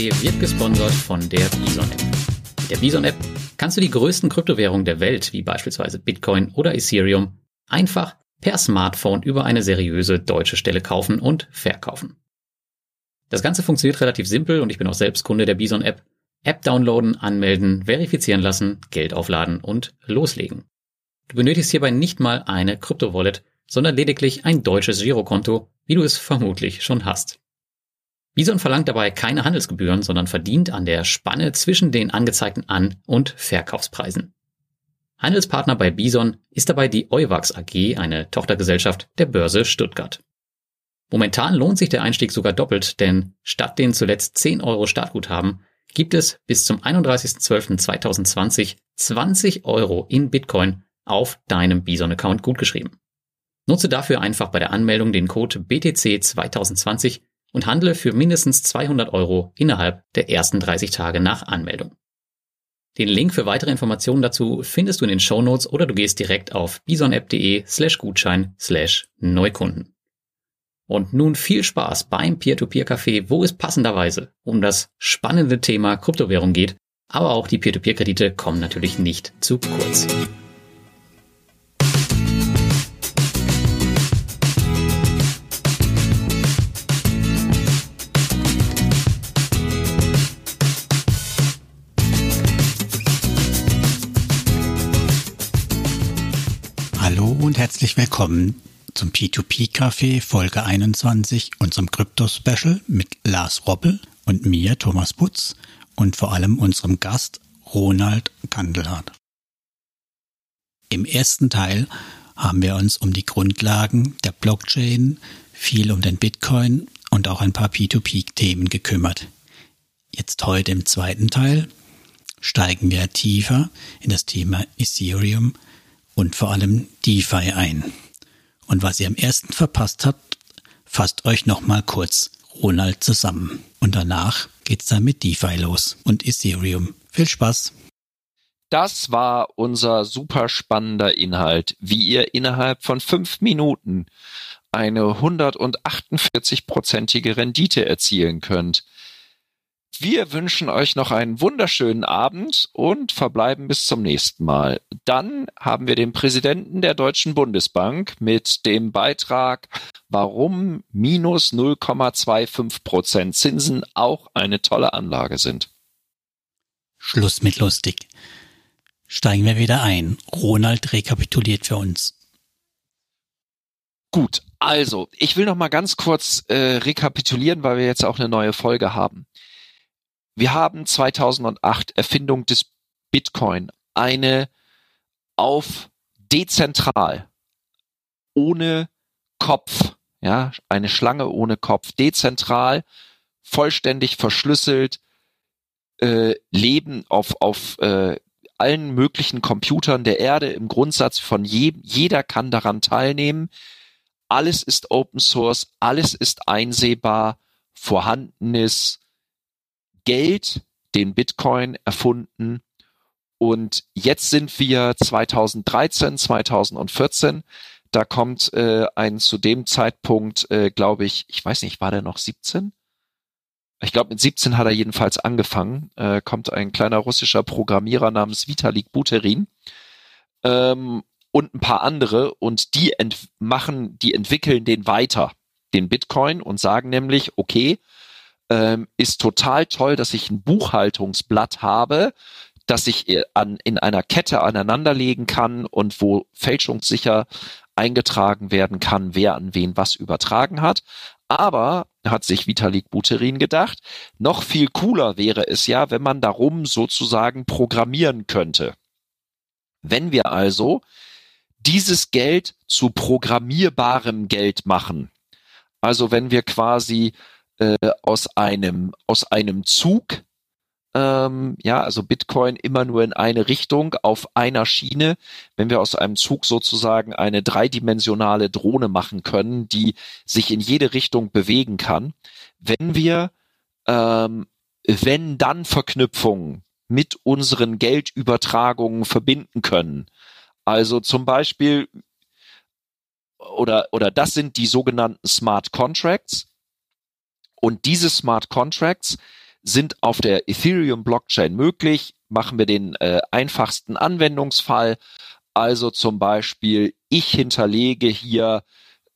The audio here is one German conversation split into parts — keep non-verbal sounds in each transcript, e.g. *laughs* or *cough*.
Kaffee wird gesponsert von der Bison App. Mit der Bison App kannst du die größten Kryptowährungen der Welt, wie beispielsweise Bitcoin oder Ethereum, einfach per Smartphone über eine seriöse deutsche Stelle kaufen und verkaufen. Das Ganze funktioniert relativ simpel und ich bin auch selbst Kunde der Bison App. App downloaden, anmelden, verifizieren lassen, Geld aufladen und loslegen. Du benötigst hierbei nicht mal eine Krypto-Wallet, sondern lediglich ein deutsches Girokonto, wie du es vermutlich schon hast. Bison verlangt dabei keine Handelsgebühren, sondern verdient an der Spanne zwischen den angezeigten An- und Verkaufspreisen. Handelspartner bei Bison ist dabei die Euwax AG, eine Tochtergesellschaft der Börse Stuttgart. Momentan lohnt sich der Einstieg sogar doppelt, denn statt den zuletzt 10 Euro Startguthaben gibt es bis zum 31.12.2020 20 Euro in Bitcoin auf deinem Bison-Account gutgeschrieben. Nutze dafür einfach bei der Anmeldung den Code BTC 2020 und handle für mindestens 200 Euro innerhalb der ersten 30 Tage nach Anmeldung. Den Link für weitere Informationen dazu findest du in den Show Notes oder du gehst direkt auf bisonapp.de slash Gutschein slash Neukunden. Und nun viel Spaß beim Peer-to-Peer-Café, wo es passenderweise um das spannende Thema Kryptowährung geht, aber auch die Peer-to-Peer-Kredite kommen natürlich nicht zu kurz. Herzlich willkommen zum P2P Café Folge 21, unserem Krypto-Special mit Lars Roppel und mir, Thomas Putz, und vor allem unserem Gast Ronald Kandelhardt. Im ersten Teil haben wir uns um die Grundlagen der Blockchain, viel um den Bitcoin und auch ein paar P2P-Themen gekümmert. Jetzt heute im zweiten Teil steigen wir tiefer in das Thema Ethereum und vor allem DeFi ein. Und was ihr am ersten verpasst habt, fasst euch nochmal kurz Ronald zusammen. Und danach geht's dann mit DeFi los und Ethereum. Viel Spaß! Das war unser super spannender Inhalt, wie ihr innerhalb von fünf Minuten eine 148-prozentige Rendite erzielen könnt. Wir wünschen euch noch einen wunderschönen Abend und verbleiben bis zum nächsten Mal. Dann haben wir den Präsidenten der Deutschen Bundesbank mit dem Beitrag, warum minus 0,25 Prozent Zinsen auch eine tolle Anlage sind. Schluss mit lustig. Steigen wir wieder ein. Ronald rekapituliert für uns. Gut, also ich will noch mal ganz kurz äh, rekapitulieren, weil wir jetzt auch eine neue Folge haben. Wir haben 2008 Erfindung des Bitcoin, eine auf dezentral, ohne Kopf, ja, eine Schlange ohne Kopf, dezentral, vollständig verschlüsselt, äh, leben auf, auf äh, allen möglichen Computern der Erde im Grundsatz von je, jeder kann daran teilnehmen. Alles ist Open Source, alles ist einsehbar, vorhandenes Geld, den Bitcoin erfunden. Und jetzt sind wir 2013, 2014. Da kommt äh, ein zu dem Zeitpunkt, äh, glaube ich, ich weiß nicht, war der noch 17? Ich glaube, mit 17 hat er jedenfalls angefangen. Äh, kommt ein kleiner russischer Programmierer namens Vitalik Buterin ähm, und ein paar andere und die machen, die entwickeln den weiter, den Bitcoin und sagen nämlich, okay, ähm, ist total toll, dass ich ein Buchhaltungsblatt habe, das ich äh, an, in einer Kette aneinanderlegen kann und wo fälschungssicher eingetragen werden kann, wer an wen was übertragen hat. Aber, hat sich Vitalik Buterin gedacht, noch viel cooler wäre es ja, wenn man darum sozusagen programmieren könnte. Wenn wir also dieses Geld zu programmierbarem Geld machen, also wenn wir quasi äh, aus einem aus einem Zug ähm, ja, also Bitcoin immer nur in eine Richtung auf einer Schiene. Wenn wir aus einem Zug sozusagen eine dreidimensionale Drohne machen können, die sich in jede Richtung bewegen kann, wenn wir ähm, wenn dann Verknüpfungen mit unseren Geldübertragungen verbinden können. Also zum Beispiel oder oder das sind die sogenannten Smart Contracts und diese Smart Contracts sind auf der Ethereum Blockchain möglich. Machen wir den äh, einfachsten Anwendungsfall. Also zum Beispiel, ich hinterlege hier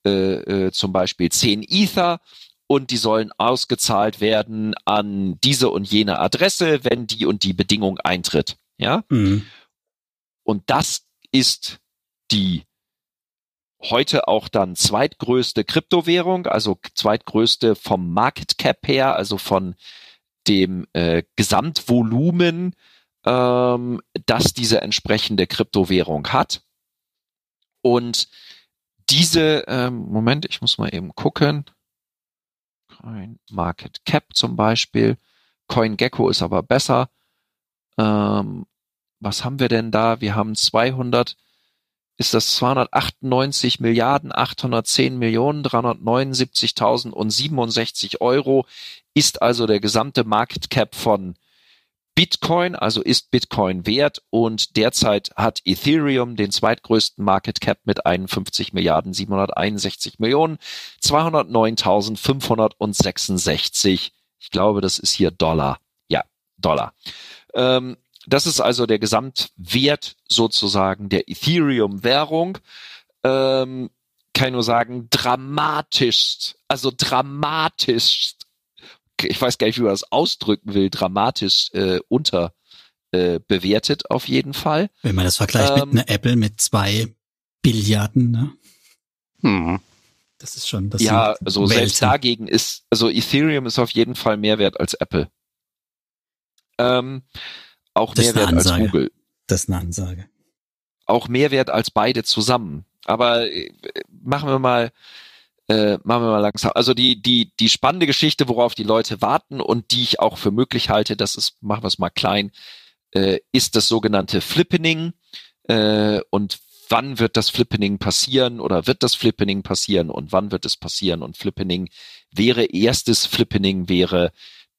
äh, äh, zum Beispiel 10 Ether und die sollen ausgezahlt werden an diese und jene Adresse, wenn die und die Bedingung eintritt. Ja. Mhm. Und das ist die heute auch dann zweitgrößte Kryptowährung, also zweitgrößte vom Market Cap her, also von dem äh, Gesamtvolumen, ähm, das diese entsprechende Kryptowährung hat. Und diese, ähm, Moment, ich muss mal eben gucken. Coin Market Cap zum Beispiel. CoinGecko ist aber besser. Ähm, was haben wir denn da? Wir haben 200, ist das 298 Milliarden 810 Millionen 379.067 Euro ist also der gesamte Market Cap von Bitcoin, also ist Bitcoin wert und derzeit hat Ethereum den zweitgrößten Market Cap mit 51 Milliarden 761 Millionen 209.566. Ich glaube, das ist hier Dollar. Ja, Dollar. Ähm, das ist also der Gesamtwert sozusagen der Ethereum-Währung. Ähm, kann ich nur sagen, dramatisch, also dramatisch ich weiß gar nicht, wie man das ausdrücken will, dramatisch äh, unter äh, auf jeden Fall. Wenn man das vergleicht ähm, mit einer Apple mit zwei Billiarden, ne? Hm. Das ist schon das. Ja, also Welten. selbst dagegen ist, also Ethereum ist auf jeden Fall mehr wert als Apple. Ähm, auch mehr wert als Google. Das ist eine Ansage. Auch mehr wert als beide zusammen. Aber äh, machen wir mal, äh, machen wir mal langsam. Also die, die, die spannende Geschichte, worauf die Leute warten und die ich auch für möglich halte, das ist, machen wir es mal klein, äh, ist das sogenannte Flippening. Äh, und wann wird das Flippening passieren oder wird das Flippening passieren und wann wird es passieren? Und Flippening wäre, erstes Flippening wäre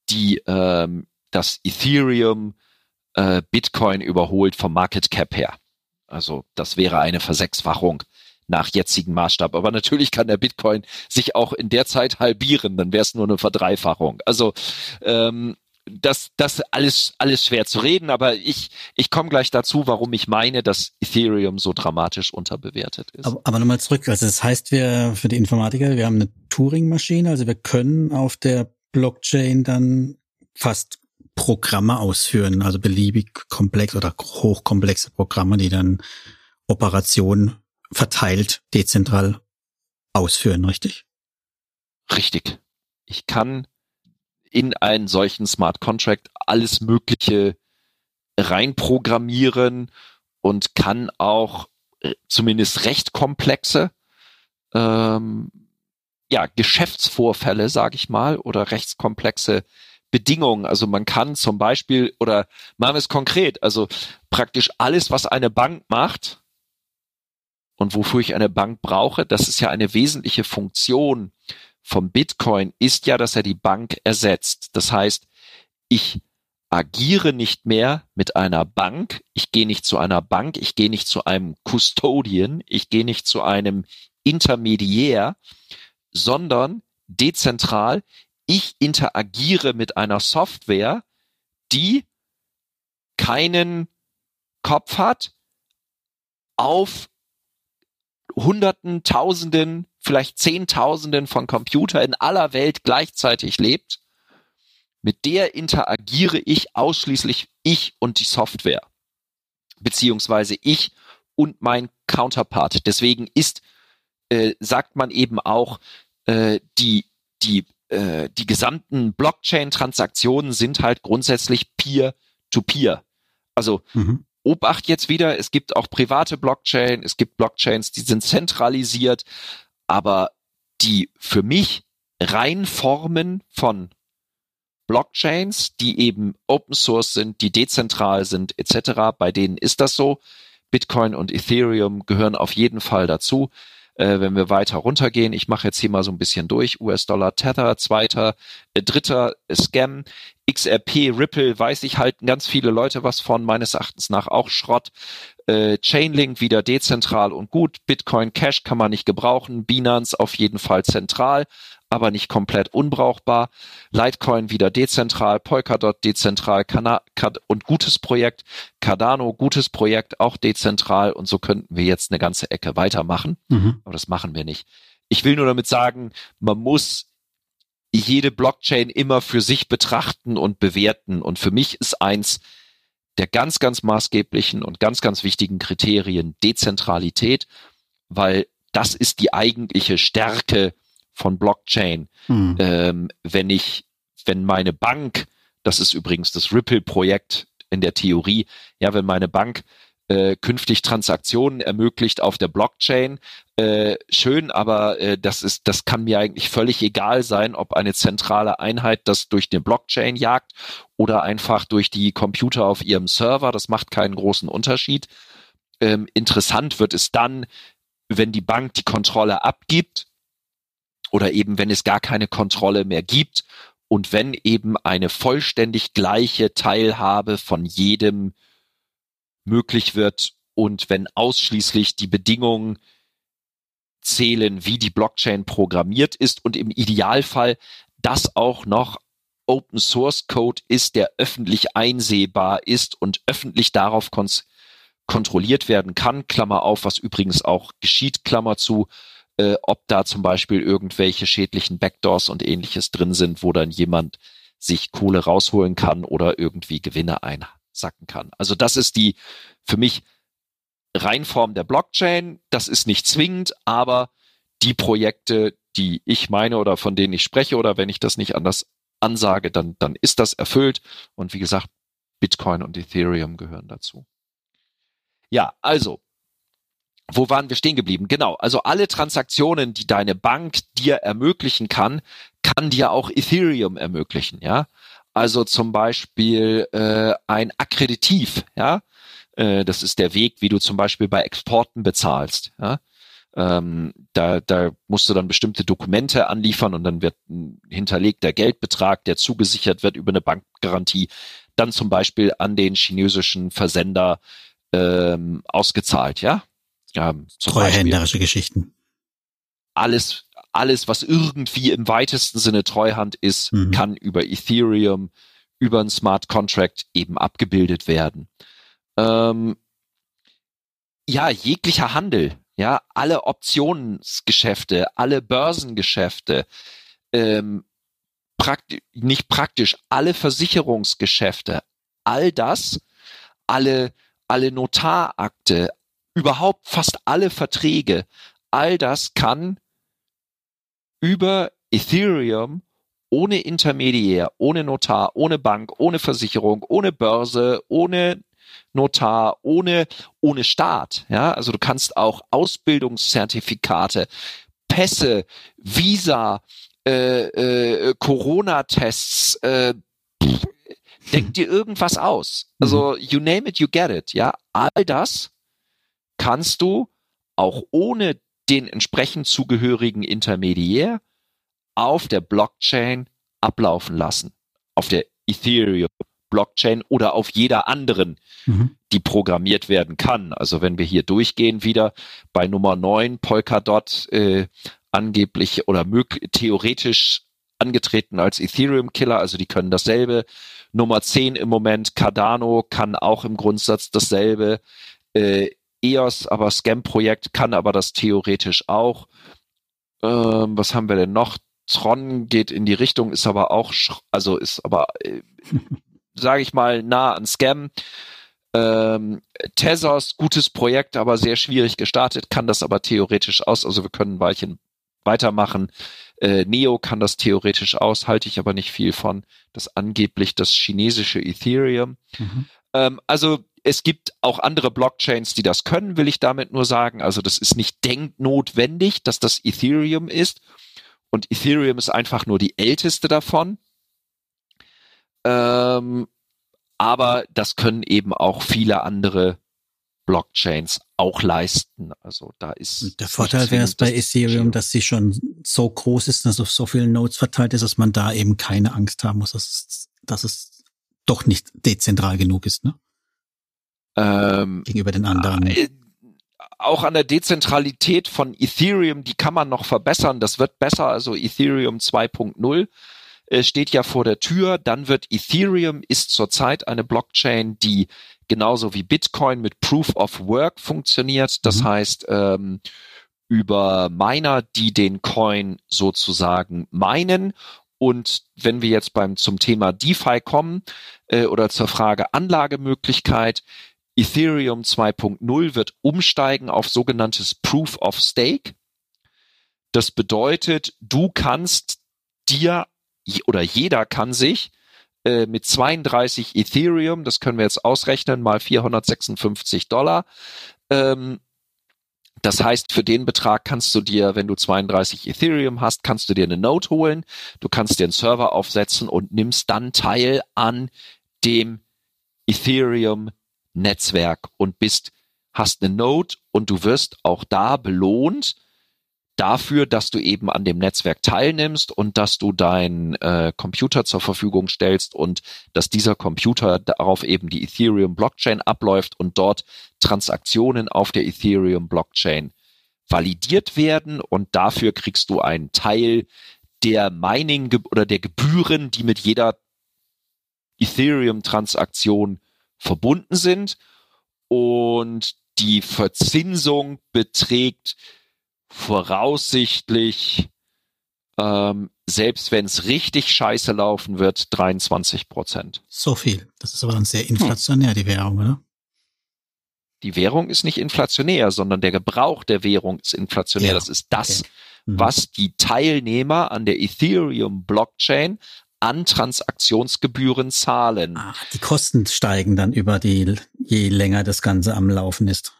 die, ähm, das Ethereum äh, Bitcoin überholt vom Market Cap her. Also das wäre eine Versechsfachung nach jetzigem Maßstab. Aber natürlich kann der Bitcoin sich auch in der Zeit halbieren, dann wäre es nur eine Verdreifachung. Also ähm, das, das alles, alles schwer zu reden, aber ich, ich komme gleich dazu, warum ich meine, dass Ethereum so dramatisch unterbewertet ist. Aber, aber nochmal zurück, also das heißt, wir für die Informatiker, wir haben eine Turing-Maschine, also wir können auf der Blockchain dann fast Programme ausführen, also beliebig komplex oder hochkomplexe Programme, die dann Operationen verteilt, dezentral ausführen, richtig? Richtig. Ich kann in einen solchen Smart Contract alles Mögliche reinprogrammieren und kann auch äh, zumindest recht komplexe ähm, ja, Geschäftsvorfälle, sage ich mal, oder rechtskomplexe Bedingungen. Also man kann zum Beispiel, oder machen wir es konkret, also praktisch alles, was eine Bank macht, und wofür ich eine Bank brauche, das ist ja eine wesentliche Funktion vom Bitcoin, ist ja, dass er die Bank ersetzt. Das heißt, ich agiere nicht mehr mit einer Bank, ich gehe nicht zu einer Bank, ich gehe nicht zu einem Custodian, ich gehe nicht zu einem Intermediär, sondern dezentral, ich interagiere mit einer Software, die keinen Kopf hat, auf Hunderten, Tausenden, vielleicht Zehntausenden von Computer in aller Welt gleichzeitig lebt, mit der interagiere ich ausschließlich ich und die Software, beziehungsweise ich und mein Counterpart. Deswegen ist, äh, sagt man eben auch, äh, die, die, äh, die gesamten Blockchain-Transaktionen sind halt grundsätzlich Peer-to-Peer. -peer. Also mhm. Obacht jetzt wieder, es gibt auch private Blockchain, es gibt Blockchains, die sind zentralisiert, aber die für mich rein Formen von Blockchains, die eben Open Source sind, die dezentral sind, etc., bei denen ist das so. Bitcoin und Ethereum gehören auf jeden Fall dazu. Äh, wenn wir weiter runtergehen, ich mache jetzt hier mal so ein bisschen durch, US-Dollar Tether, zweiter, äh, dritter Scam, XRP, Ripple, weiß ich, halten ganz viele Leute was von, meines Erachtens nach auch Schrott. Äh, Chainlink wieder dezentral und gut. Bitcoin Cash kann man nicht gebrauchen. Binance auf jeden Fall zentral. Aber nicht komplett unbrauchbar. Litecoin wieder dezentral, Polkadot dezentral Kana und gutes Projekt. Cardano gutes Projekt, auch dezentral. Und so könnten wir jetzt eine ganze Ecke weitermachen. Mhm. Aber das machen wir nicht. Ich will nur damit sagen, man muss jede Blockchain immer für sich betrachten und bewerten. Und für mich ist eins der ganz, ganz maßgeblichen und ganz, ganz wichtigen Kriterien Dezentralität, weil das ist die eigentliche Stärke von Blockchain. Hm. Ähm, wenn ich, wenn meine Bank, das ist übrigens das Ripple-Projekt in der Theorie, ja, wenn meine Bank äh, künftig Transaktionen ermöglicht auf der Blockchain. Äh, schön, aber äh, das ist, das kann mir eigentlich völlig egal sein, ob eine zentrale Einheit das durch den Blockchain jagt oder einfach durch die Computer auf ihrem Server. Das macht keinen großen Unterschied. Ähm, interessant wird es dann, wenn die Bank die Kontrolle abgibt oder eben wenn es gar keine Kontrolle mehr gibt und wenn eben eine vollständig gleiche Teilhabe von jedem möglich wird und wenn ausschließlich die Bedingungen zählen, wie die Blockchain programmiert ist und im Idealfall das auch noch Open Source Code ist, der öffentlich einsehbar ist und öffentlich darauf kontrolliert werden kann, Klammer auf, was übrigens auch geschieht, Klammer zu, äh, ob da zum Beispiel irgendwelche schädlichen Backdoors und ähnliches drin sind, wo dann jemand sich Kohle rausholen kann oder irgendwie Gewinne ein, sacken kann. Also das ist die für mich Reinform der Blockchain. Das ist nicht zwingend, aber die Projekte, die ich meine oder von denen ich spreche oder wenn ich das nicht anders ansage, dann, dann ist das erfüllt. Und wie gesagt, Bitcoin und Ethereum gehören dazu. Ja, also, wo waren wir stehen geblieben? Genau, also alle Transaktionen, die deine Bank dir ermöglichen kann, kann dir auch Ethereum ermöglichen, ja. Also zum Beispiel äh, ein Akkreditiv, ja. Äh, das ist der Weg, wie du zum Beispiel bei Exporten bezahlst. Ja? Ähm, da, da musst du dann bestimmte Dokumente anliefern und dann wird ein hinterlegter Geldbetrag, der zugesichert wird über eine Bankgarantie, dann zum Beispiel an den chinesischen Versender ähm, ausgezahlt, ja. Ähm, Treuhänderische Geschichten. Alles, alles, was irgendwie im weitesten Sinne Treuhand ist, mhm. kann über Ethereum, über ein Smart Contract eben abgebildet werden. Ähm, ja, jeglicher Handel, ja, alle Optionsgeschäfte, alle Börsengeschäfte, ähm, praktisch, nicht praktisch, alle Versicherungsgeschäfte, all das, alle, alle Notarakte, überhaupt fast alle Verträge, all das kann über Ethereum ohne Intermediär, ohne Notar, ohne Bank, ohne Versicherung, ohne Börse, ohne Notar, ohne, ohne Staat. Ja, also du kannst auch Ausbildungszertifikate, Pässe, Visa, äh, äh, Corona-Tests, äh, *laughs* denk dir irgendwas aus. Also mhm. you name it, you get it. Ja, all das kannst du auch ohne den entsprechend zugehörigen Intermediär auf der Blockchain ablaufen lassen. Auf der Ethereum Blockchain oder auf jeder anderen, mhm. die programmiert werden kann. Also wenn wir hier durchgehen wieder bei Nummer 9 Polkadot äh, angeblich oder theoretisch angetreten als Ethereum Killer, also die können dasselbe. Nummer 10 im Moment Cardano kann auch im Grundsatz dasselbe. Äh, EOS, aber Scam-Projekt kann aber das theoretisch auch. Ähm, was haben wir denn noch? Tron geht in die Richtung, ist aber auch, also ist aber äh, *laughs* sage ich mal, nah an Scam. Ähm, Tezos, gutes Projekt, aber sehr schwierig gestartet, kann das aber theoretisch aus. Also wir können ein Weilchen weitermachen. Äh, Neo kann das theoretisch aus, halte ich aber nicht viel von. Das angeblich das chinesische Ethereum. Mhm. Ähm, also es gibt auch andere Blockchains, die das können, will ich damit nur sagen. Also das ist nicht denknotwendig, dass das Ethereum ist. Und Ethereum ist einfach nur die älteste davon. Ähm, aber das können eben auch viele andere Blockchains auch leisten. Also da ist. Der Vorteil wäre es bei Ethereum, dass sie schon so groß ist, dass auf so vielen Nodes verteilt ist, dass man da eben keine Angst haben muss, dass es, dass es doch nicht dezentral genug ist, ne? Ähm, Gegenüber den anderen. Äh, auch an der Dezentralität von Ethereum, die kann man noch verbessern. Das wird besser. Also Ethereum 2.0 äh, steht ja vor der Tür. Dann wird Ethereum ist zurzeit eine Blockchain, die genauso wie Bitcoin mit Proof of Work funktioniert. Das mhm. heißt, ähm, über Miner, die den Coin sozusagen meinen. Und wenn wir jetzt beim zum Thema DeFi kommen äh, oder zur Frage Anlagemöglichkeit, Ethereum 2.0 wird umsteigen auf sogenanntes Proof of Stake. Das bedeutet, du kannst dir oder jeder kann sich äh, mit 32 Ethereum, das können wir jetzt ausrechnen, mal 456 Dollar, ähm, das heißt, für den Betrag kannst du dir, wenn du 32 Ethereum hast, kannst du dir eine Node holen, du kannst dir einen Server aufsetzen und nimmst dann teil an dem Ethereum Netzwerk und bist, hast eine Node und du wirst auch da belohnt dafür, dass du eben an dem Netzwerk teilnimmst und dass du deinen äh, Computer zur Verfügung stellst und dass dieser Computer darauf eben die Ethereum Blockchain abläuft und dort Transaktionen auf der Ethereum Blockchain validiert werden und dafür kriegst du einen Teil der Mining oder der Gebühren, die mit jeder Ethereum Transaktion verbunden sind. Und die Verzinsung beträgt voraussichtlich, ähm, selbst wenn es richtig scheiße laufen wird, 23 Prozent. So viel. Das ist aber dann sehr inflationär, hm. die Währung, oder? Die Währung ist nicht inflationär, sondern der Gebrauch der Währung ist inflationär. Ja. Das ist das, okay. mhm. was die Teilnehmer an der Ethereum Blockchain an Transaktionsgebühren zahlen. Ach, die Kosten steigen dann über die, je länger das Ganze am Laufen ist.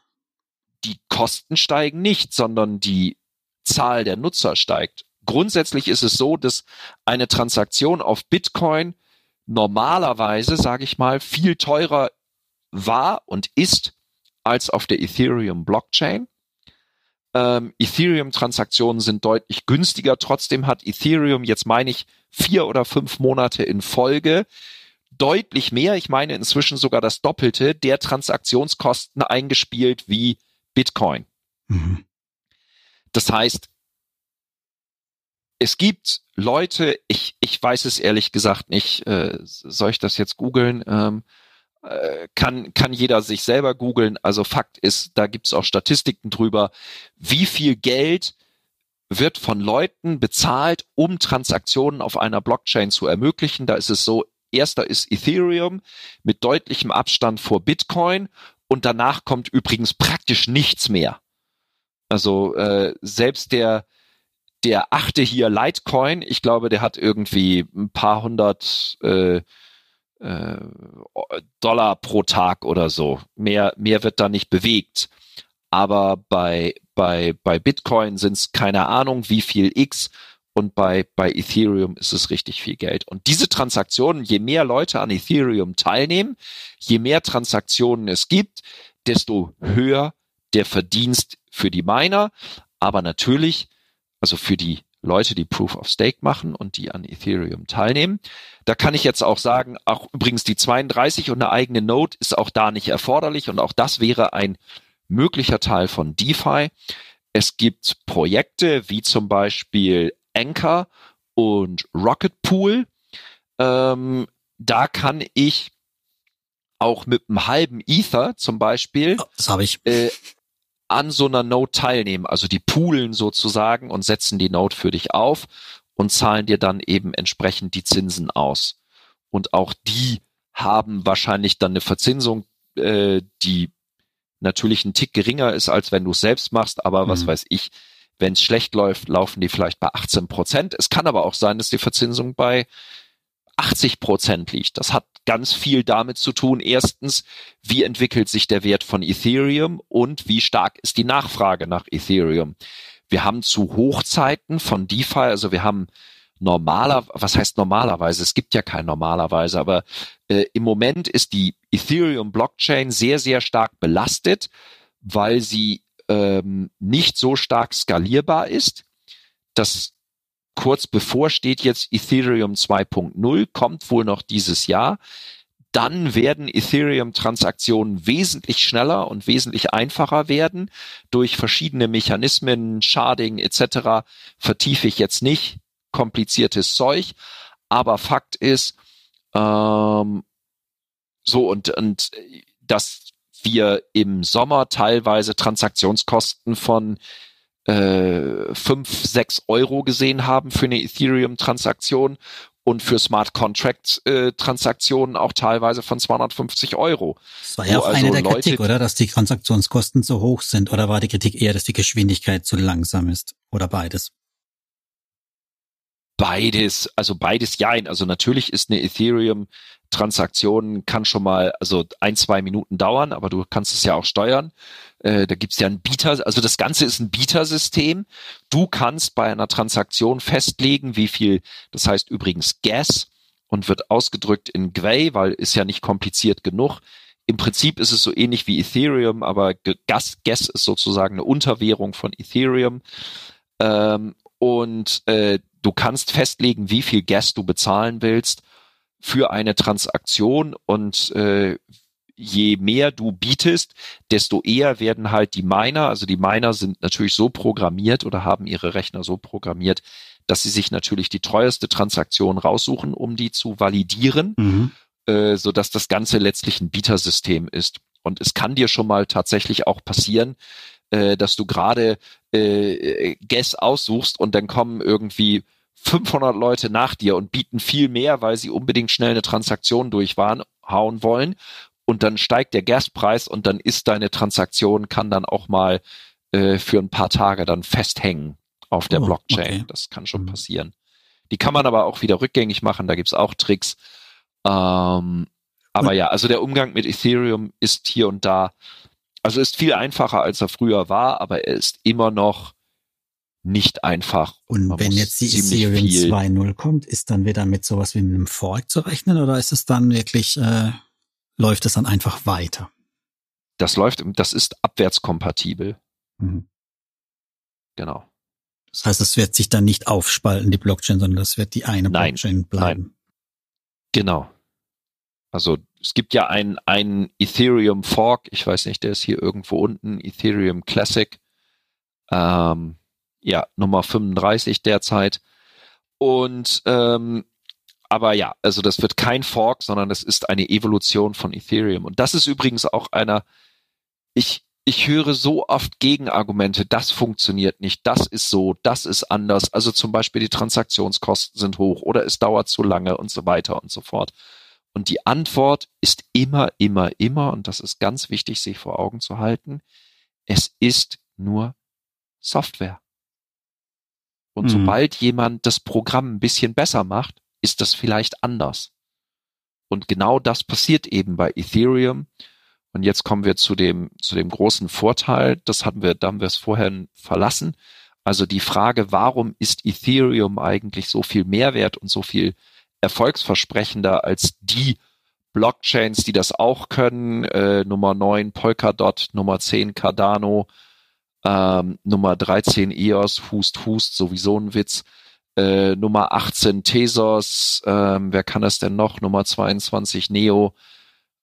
Die Kosten steigen nicht, sondern die Zahl der Nutzer steigt. Grundsätzlich ist es so, dass eine Transaktion auf Bitcoin normalerweise, sage ich mal, viel teurer war und ist als auf der Ethereum Blockchain. Ähm, Ethereum-Transaktionen sind deutlich günstiger. Trotzdem hat Ethereum, jetzt meine ich, vier oder fünf Monate in Folge deutlich mehr, ich meine inzwischen sogar das Doppelte der Transaktionskosten eingespielt wie Bitcoin. Mhm. Das heißt, es gibt Leute, ich, ich weiß es ehrlich gesagt nicht, äh, soll ich das jetzt googeln? Ähm, äh, kann, kann jeder sich selber googeln. Also Fakt ist, da gibt es auch Statistiken drüber, wie viel Geld wird von Leuten bezahlt, um Transaktionen auf einer Blockchain zu ermöglichen. Da ist es so, erster ist Ethereum mit deutlichem Abstand vor Bitcoin und danach kommt übrigens praktisch nichts mehr. Also äh, selbst der der achte hier Litecoin, ich glaube, der hat irgendwie ein paar hundert äh, äh, Dollar pro Tag oder so. Mehr mehr wird da nicht bewegt. Aber bei bei bei Bitcoin sind es keine Ahnung wie viel X und bei, bei Ethereum ist es richtig viel Geld. Und diese Transaktionen, je mehr Leute an Ethereum teilnehmen, je mehr Transaktionen es gibt, desto höher der Verdienst für die Miner. Aber natürlich, also für die Leute, die Proof of Stake machen und die an Ethereum teilnehmen. Da kann ich jetzt auch sagen, auch übrigens die 32 und eine eigene Node ist auch da nicht erforderlich und auch das wäre ein möglicher Teil von DeFi. Es gibt Projekte wie zum Beispiel Anchor und Rocket Pool. Ähm, da kann ich auch mit einem halben Ether zum Beispiel oh, das habe ich. Äh, an so einer Node teilnehmen. Also die poolen sozusagen und setzen die Node für dich auf und zahlen dir dann eben entsprechend die Zinsen aus. Und auch die haben wahrscheinlich dann eine Verzinsung, äh, die natürlich ein Tick geringer ist, als wenn du es selbst machst, aber mhm. was weiß ich, wenn es schlecht läuft, laufen die vielleicht bei 18 Prozent. Es kann aber auch sein, dass die Verzinsung bei 80 Prozent liegt. Das hat ganz viel damit zu tun. Erstens, wie entwickelt sich der Wert von Ethereum und wie stark ist die Nachfrage nach Ethereum? Wir haben zu Hochzeiten von DeFi, also wir haben normaler, was heißt normalerweise? Es gibt ja kein normalerweise, aber äh, im Moment ist die Ethereum Blockchain sehr, sehr stark belastet, weil sie ähm, nicht so stark skalierbar ist. Das kurz bevor steht jetzt Ethereum 2.0, kommt wohl noch dieses Jahr. dann werden Ethereum-Transaktionen wesentlich schneller und wesentlich einfacher werden durch verschiedene Mechanismen, Sharding etc. Vertiefe ich jetzt nicht, kompliziertes Zeug, aber Fakt ist, ähm, so und, und dass wir im Sommer teilweise Transaktionskosten von äh, 5, 6 Euro gesehen haben für eine Ethereum-Transaktion und für Smart Contract-Transaktionen äh, auch teilweise von 250 Euro. Das war ja auch also eine der Leute, Kritik, oder? Dass die Transaktionskosten zu hoch sind. Oder war die Kritik eher, dass die Geschwindigkeit zu langsam ist? Oder beides? Beides, also beides ja. Also natürlich ist eine Ethereum Transaktion kann schon mal, also ein, zwei Minuten dauern, aber du kannst es ja auch steuern. Äh, da gibt's ja ein Bieter, also das Ganze ist ein Bietersystem. Du kannst bei einer Transaktion festlegen, wie viel, das heißt übrigens Gas und wird ausgedrückt in Gwei, weil ist ja nicht kompliziert genug. Im Prinzip ist es so ähnlich wie Ethereum, aber Gas, Gas ist sozusagen eine Unterwährung von Ethereum. Ähm, und äh, du kannst festlegen, wie viel Gas du bezahlen willst für eine Transaktion und äh, je mehr du bietest, desto eher werden halt die Miner, also die Miner sind natürlich so programmiert oder haben ihre Rechner so programmiert, dass sie sich natürlich die teuerste Transaktion raussuchen, um die zu validieren, mhm. äh, so dass das Ganze letztlich ein Bietersystem ist. Und es kann dir schon mal tatsächlich auch passieren, äh, dass du gerade äh, Guess aussuchst und dann kommen irgendwie 500 Leute nach dir und bieten viel mehr, weil sie unbedingt schnell eine Transaktion durchhauen wollen. Und dann steigt der Gaspreis und dann ist deine Transaktion, kann dann auch mal äh, für ein paar Tage dann festhängen auf der oh, Blockchain. Okay. Das kann schon mhm. passieren. Die kann man aber auch wieder rückgängig machen, da gibt's auch Tricks. Ähm, aber ja, also der Umgang mit Ethereum ist hier und da, also ist viel einfacher, als er früher war, aber er ist immer noch nicht einfach. Und Man wenn jetzt die Ethereum 2.0 kommt, ist dann wieder mit sowas wie einem Fork zu rechnen oder ist es dann wirklich, äh, läuft es dann einfach weiter? Das läuft, das ist abwärtskompatibel. Mhm. Genau. Das heißt, es wird sich dann nicht aufspalten, die Blockchain, sondern das wird die eine nein, Blockchain bleiben. Nein. Genau. Also es gibt ja einen, einen Ethereum Fork, ich weiß nicht, der ist hier irgendwo unten, Ethereum Classic. Ähm, ja, Nummer 35 derzeit. Und ähm, aber ja, also das wird kein Fork, sondern es ist eine Evolution von Ethereum. Und das ist übrigens auch einer, ich, ich höre so oft Gegenargumente, das funktioniert nicht, das ist so, das ist anders. Also zum Beispiel die Transaktionskosten sind hoch oder es dauert zu lange und so weiter und so fort. Und die Antwort ist immer, immer, immer, und das ist ganz wichtig, sich vor Augen zu halten, es ist nur Software. Und mhm. sobald jemand das Programm ein bisschen besser macht, ist das vielleicht anders. Und genau das passiert eben bei Ethereum. Und jetzt kommen wir zu dem, zu dem großen Vorteil. Das hatten wir, da haben wir es vorher verlassen. Also die Frage, warum ist Ethereum eigentlich so viel Mehrwert und so viel erfolgsversprechender als die Blockchains, die das auch können? Äh, Nummer 9 Polkadot, Nummer 10 Cardano, ähm, Nummer 13 EOS, Hust, Hust, sowieso ein Witz. Äh, Nummer 18 Tesos, ähm, wer kann das denn noch? Nummer 22 Neo,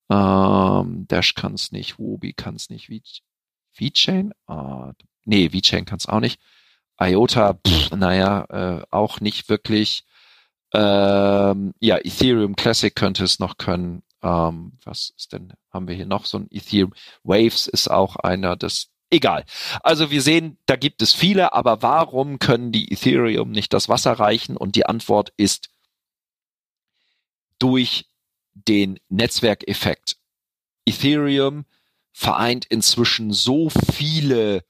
ähm, Dash kann es nicht, Huobi kann es nicht, VeChain? Ah, nee, VeChain kann es auch nicht. IOTA, pff, naja, äh, auch nicht wirklich. Ähm, ja, Ethereum Classic könnte es noch können. Ähm, was ist denn, haben wir hier noch so ein Ethereum? Waves ist auch einer, das Egal. Also wir sehen, da gibt es viele, aber warum können die Ethereum nicht das Wasser reichen? Und die Antwort ist durch den Netzwerkeffekt. Ethereum vereint inzwischen so viele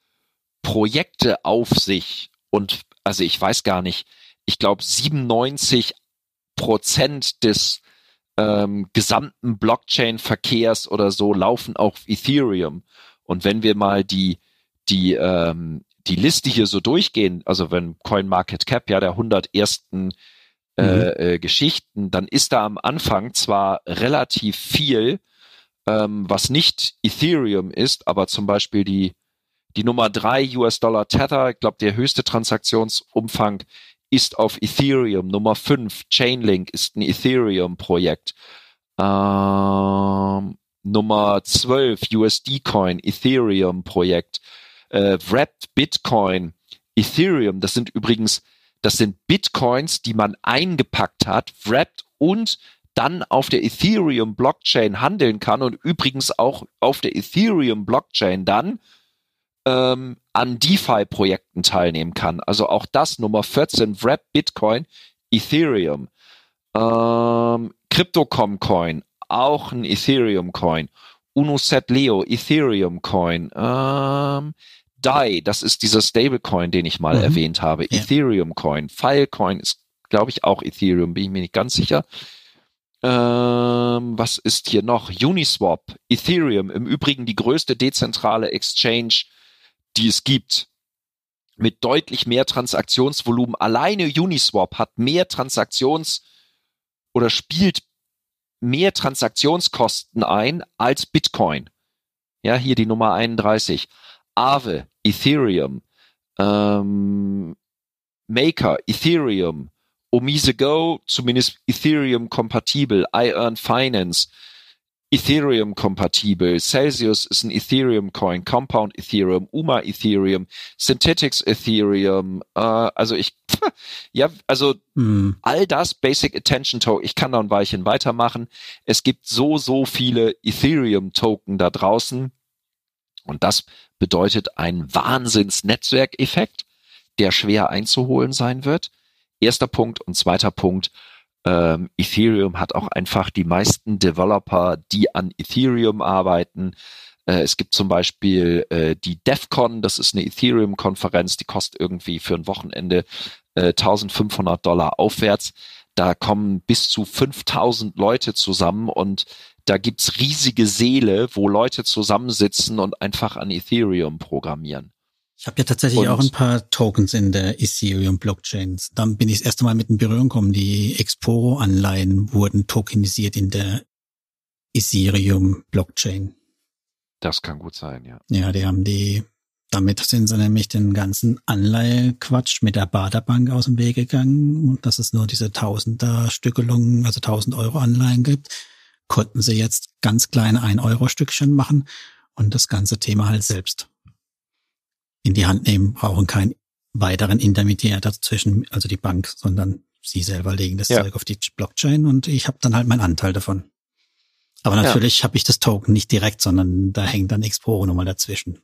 Projekte auf sich und also ich weiß gar nicht, ich glaube 97 Prozent des ähm, gesamten Blockchain-Verkehrs oder so laufen auf Ethereum. Und wenn wir mal die, die, ähm, die Liste hier so durchgehen, also wenn CoinMarketCap ja der 101. Mhm. Äh, äh, Geschichten, dann ist da am Anfang zwar relativ viel, ähm, was nicht Ethereum ist, aber zum Beispiel die, die Nummer drei US-Dollar Tether, ich glaube, der höchste Transaktionsumfang ist auf Ethereum. Nummer fünf Chainlink ist ein Ethereum-Projekt. Ähm, Nummer 12 USD Coin, Ethereum Projekt, äh, Wrapped Bitcoin, Ethereum. Das sind übrigens, das sind Bitcoins, die man eingepackt hat, wrapped und dann auf der Ethereum Blockchain handeln kann und übrigens auch auf der Ethereum Blockchain dann ähm, an DeFi-Projekten teilnehmen kann. Also auch das Nummer 14, Wrap Bitcoin, Ethereum. Ähm, Cryptocom Coin, auch ein Ethereum Coin. UnoSet Leo, Ethereum Coin. Ähm, DAI, das ist dieser Stablecoin, den ich mal mhm. erwähnt habe. Ja. Ethereum Coin. Filecoin ist, glaube ich, auch Ethereum, bin ich mir nicht ganz sicher. Ähm, was ist hier noch? Uniswap, Ethereum, im Übrigen die größte dezentrale Exchange, die es gibt. Mit deutlich mehr Transaktionsvolumen. Alleine Uniswap hat mehr Transaktions- oder spielt mehr Transaktionskosten ein als Bitcoin. Ja, hier die Nummer 31. Aave, Ethereum, ähm, Maker, Ethereum, Omise Go, zumindest Ethereum kompatibel, iEarn Finance, Ethereum kompatibel, Celsius ist ein Ethereum Coin, Compound Ethereum, UMA Ethereum, Synthetics Ethereum, äh, also ich, *laughs* ja, also hm. all das Basic Attention Token, ich kann da ein Weilchen weitermachen. Es gibt so, so viele Ethereum Token da draußen und das bedeutet ein Wahnsinns-Netzwerkeffekt, der schwer einzuholen sein wird. Erster Punkt und zweiter Punkt, ähm, Ethereum hat auch einfach die meisten Developer, die an Ethereum arbeiten. Äh, es gibt zum Beispiel äh, die DEFCON, das ist eine Ethereum-Konferenz, die kostet irgendwie für ein Wochenende äh, 1500 Dollar aufwärts. Da kommen bis zu 5000 Leute zusammen und da gibt's riesige Seele, wo Leute zusammensitzen und einfach an Ethereum programmieren. Ich habe ja tatsächlich und, auch ein paar Tokens in der Ethereum Blockchain. Dann bin ich das erste Mal mit in Berührung gekommen. Die Exporo-Anleihen wurden tokenisiert in der Ethereum Blockchain. Das kann gut sein, ja. Ja, die haben die, damit sind sie nämlich den ganzen Anleihequatsch mit der Baderbank aus dem Weg gegangen und dass es nur diese Tausender Stückelungen, also 1000 Euro Anleihen gibt, konnten sie jetzt ganz kleine 1 Euro Stückchen machen und das ganze Thema halt selbst in die Hand nehmen, brauchen keinen weiteren Intermediär dazwischen, also die Bank, sondern sie selber legen das ja. Zeug auf die Blockchain und ich habe dann halt meinen Anteil davon. Aber natürlich ja. habe ich das Token nicht direkt, sondern da hängt dann Exporo nochmal dazwischen.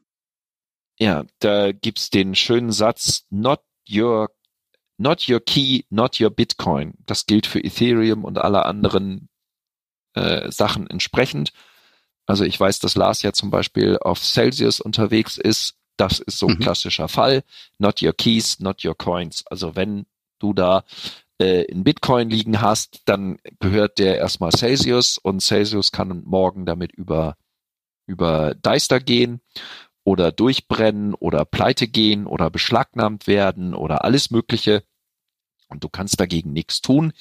Ja, da gibt's den schönen Satz, not your, not your key, not your Bitcoin. Das gilt für Ethereum und alle anderen äh, Sachen entsprechend. Also ich weiß, dass Lars ja zum Beispiel auf Celsius unterwegs ist das ist so ein mhm. klassischer Fall. Not your keys, not your coins. Also wenn du da äh, in Bitcoin liegen hast, dann gehört der erstmal Celsius und Celsius kann morgen damit über, über Deister gehen oder durchbrennen oder pleite gehen oder beschlagnahmt werden oder alles Mögliche. Und du kannst dagegen nichts tun.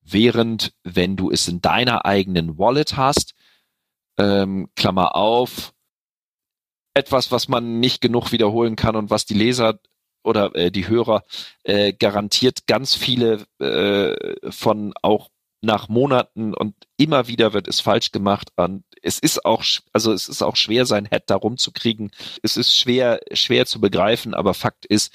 Während, wenn du es in deiner eigenen Wallet hast, ähm, Klammer auf, etwas, was man nicht genug wiederholen kann und was die Leser oder äh, die Hörer äh, garantiert ganz viele äh, von auch nach Monaten und immer wieder wird es falsch gemacht. Und es ist auch, also es ist auch schwer, sein Head da rumzukriegen. Es ist schwer, schwer zu begreifen, aber Fakt ist,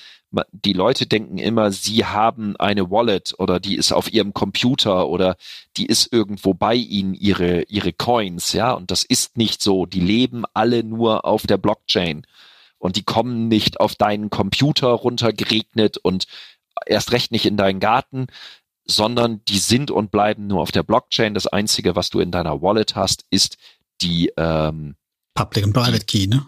die Leute denken immer, sie haben eine Wallet oder die ist auf ihrem Computer oder die ist irgendwo bei ihnen, ihre, ihre Coins, ja. Und das ist nicht so. Die leben alle nur auf der Blockchain. Und die kommen nicht auf deinen Computer runtergeregnet und erst recht nicht in deinen Garten, sondern die sind und bleiben nur auf der Blockchain. Das Einzige, was du in deiner Wallet hast, ist die ähm, Public and Private Key, ne?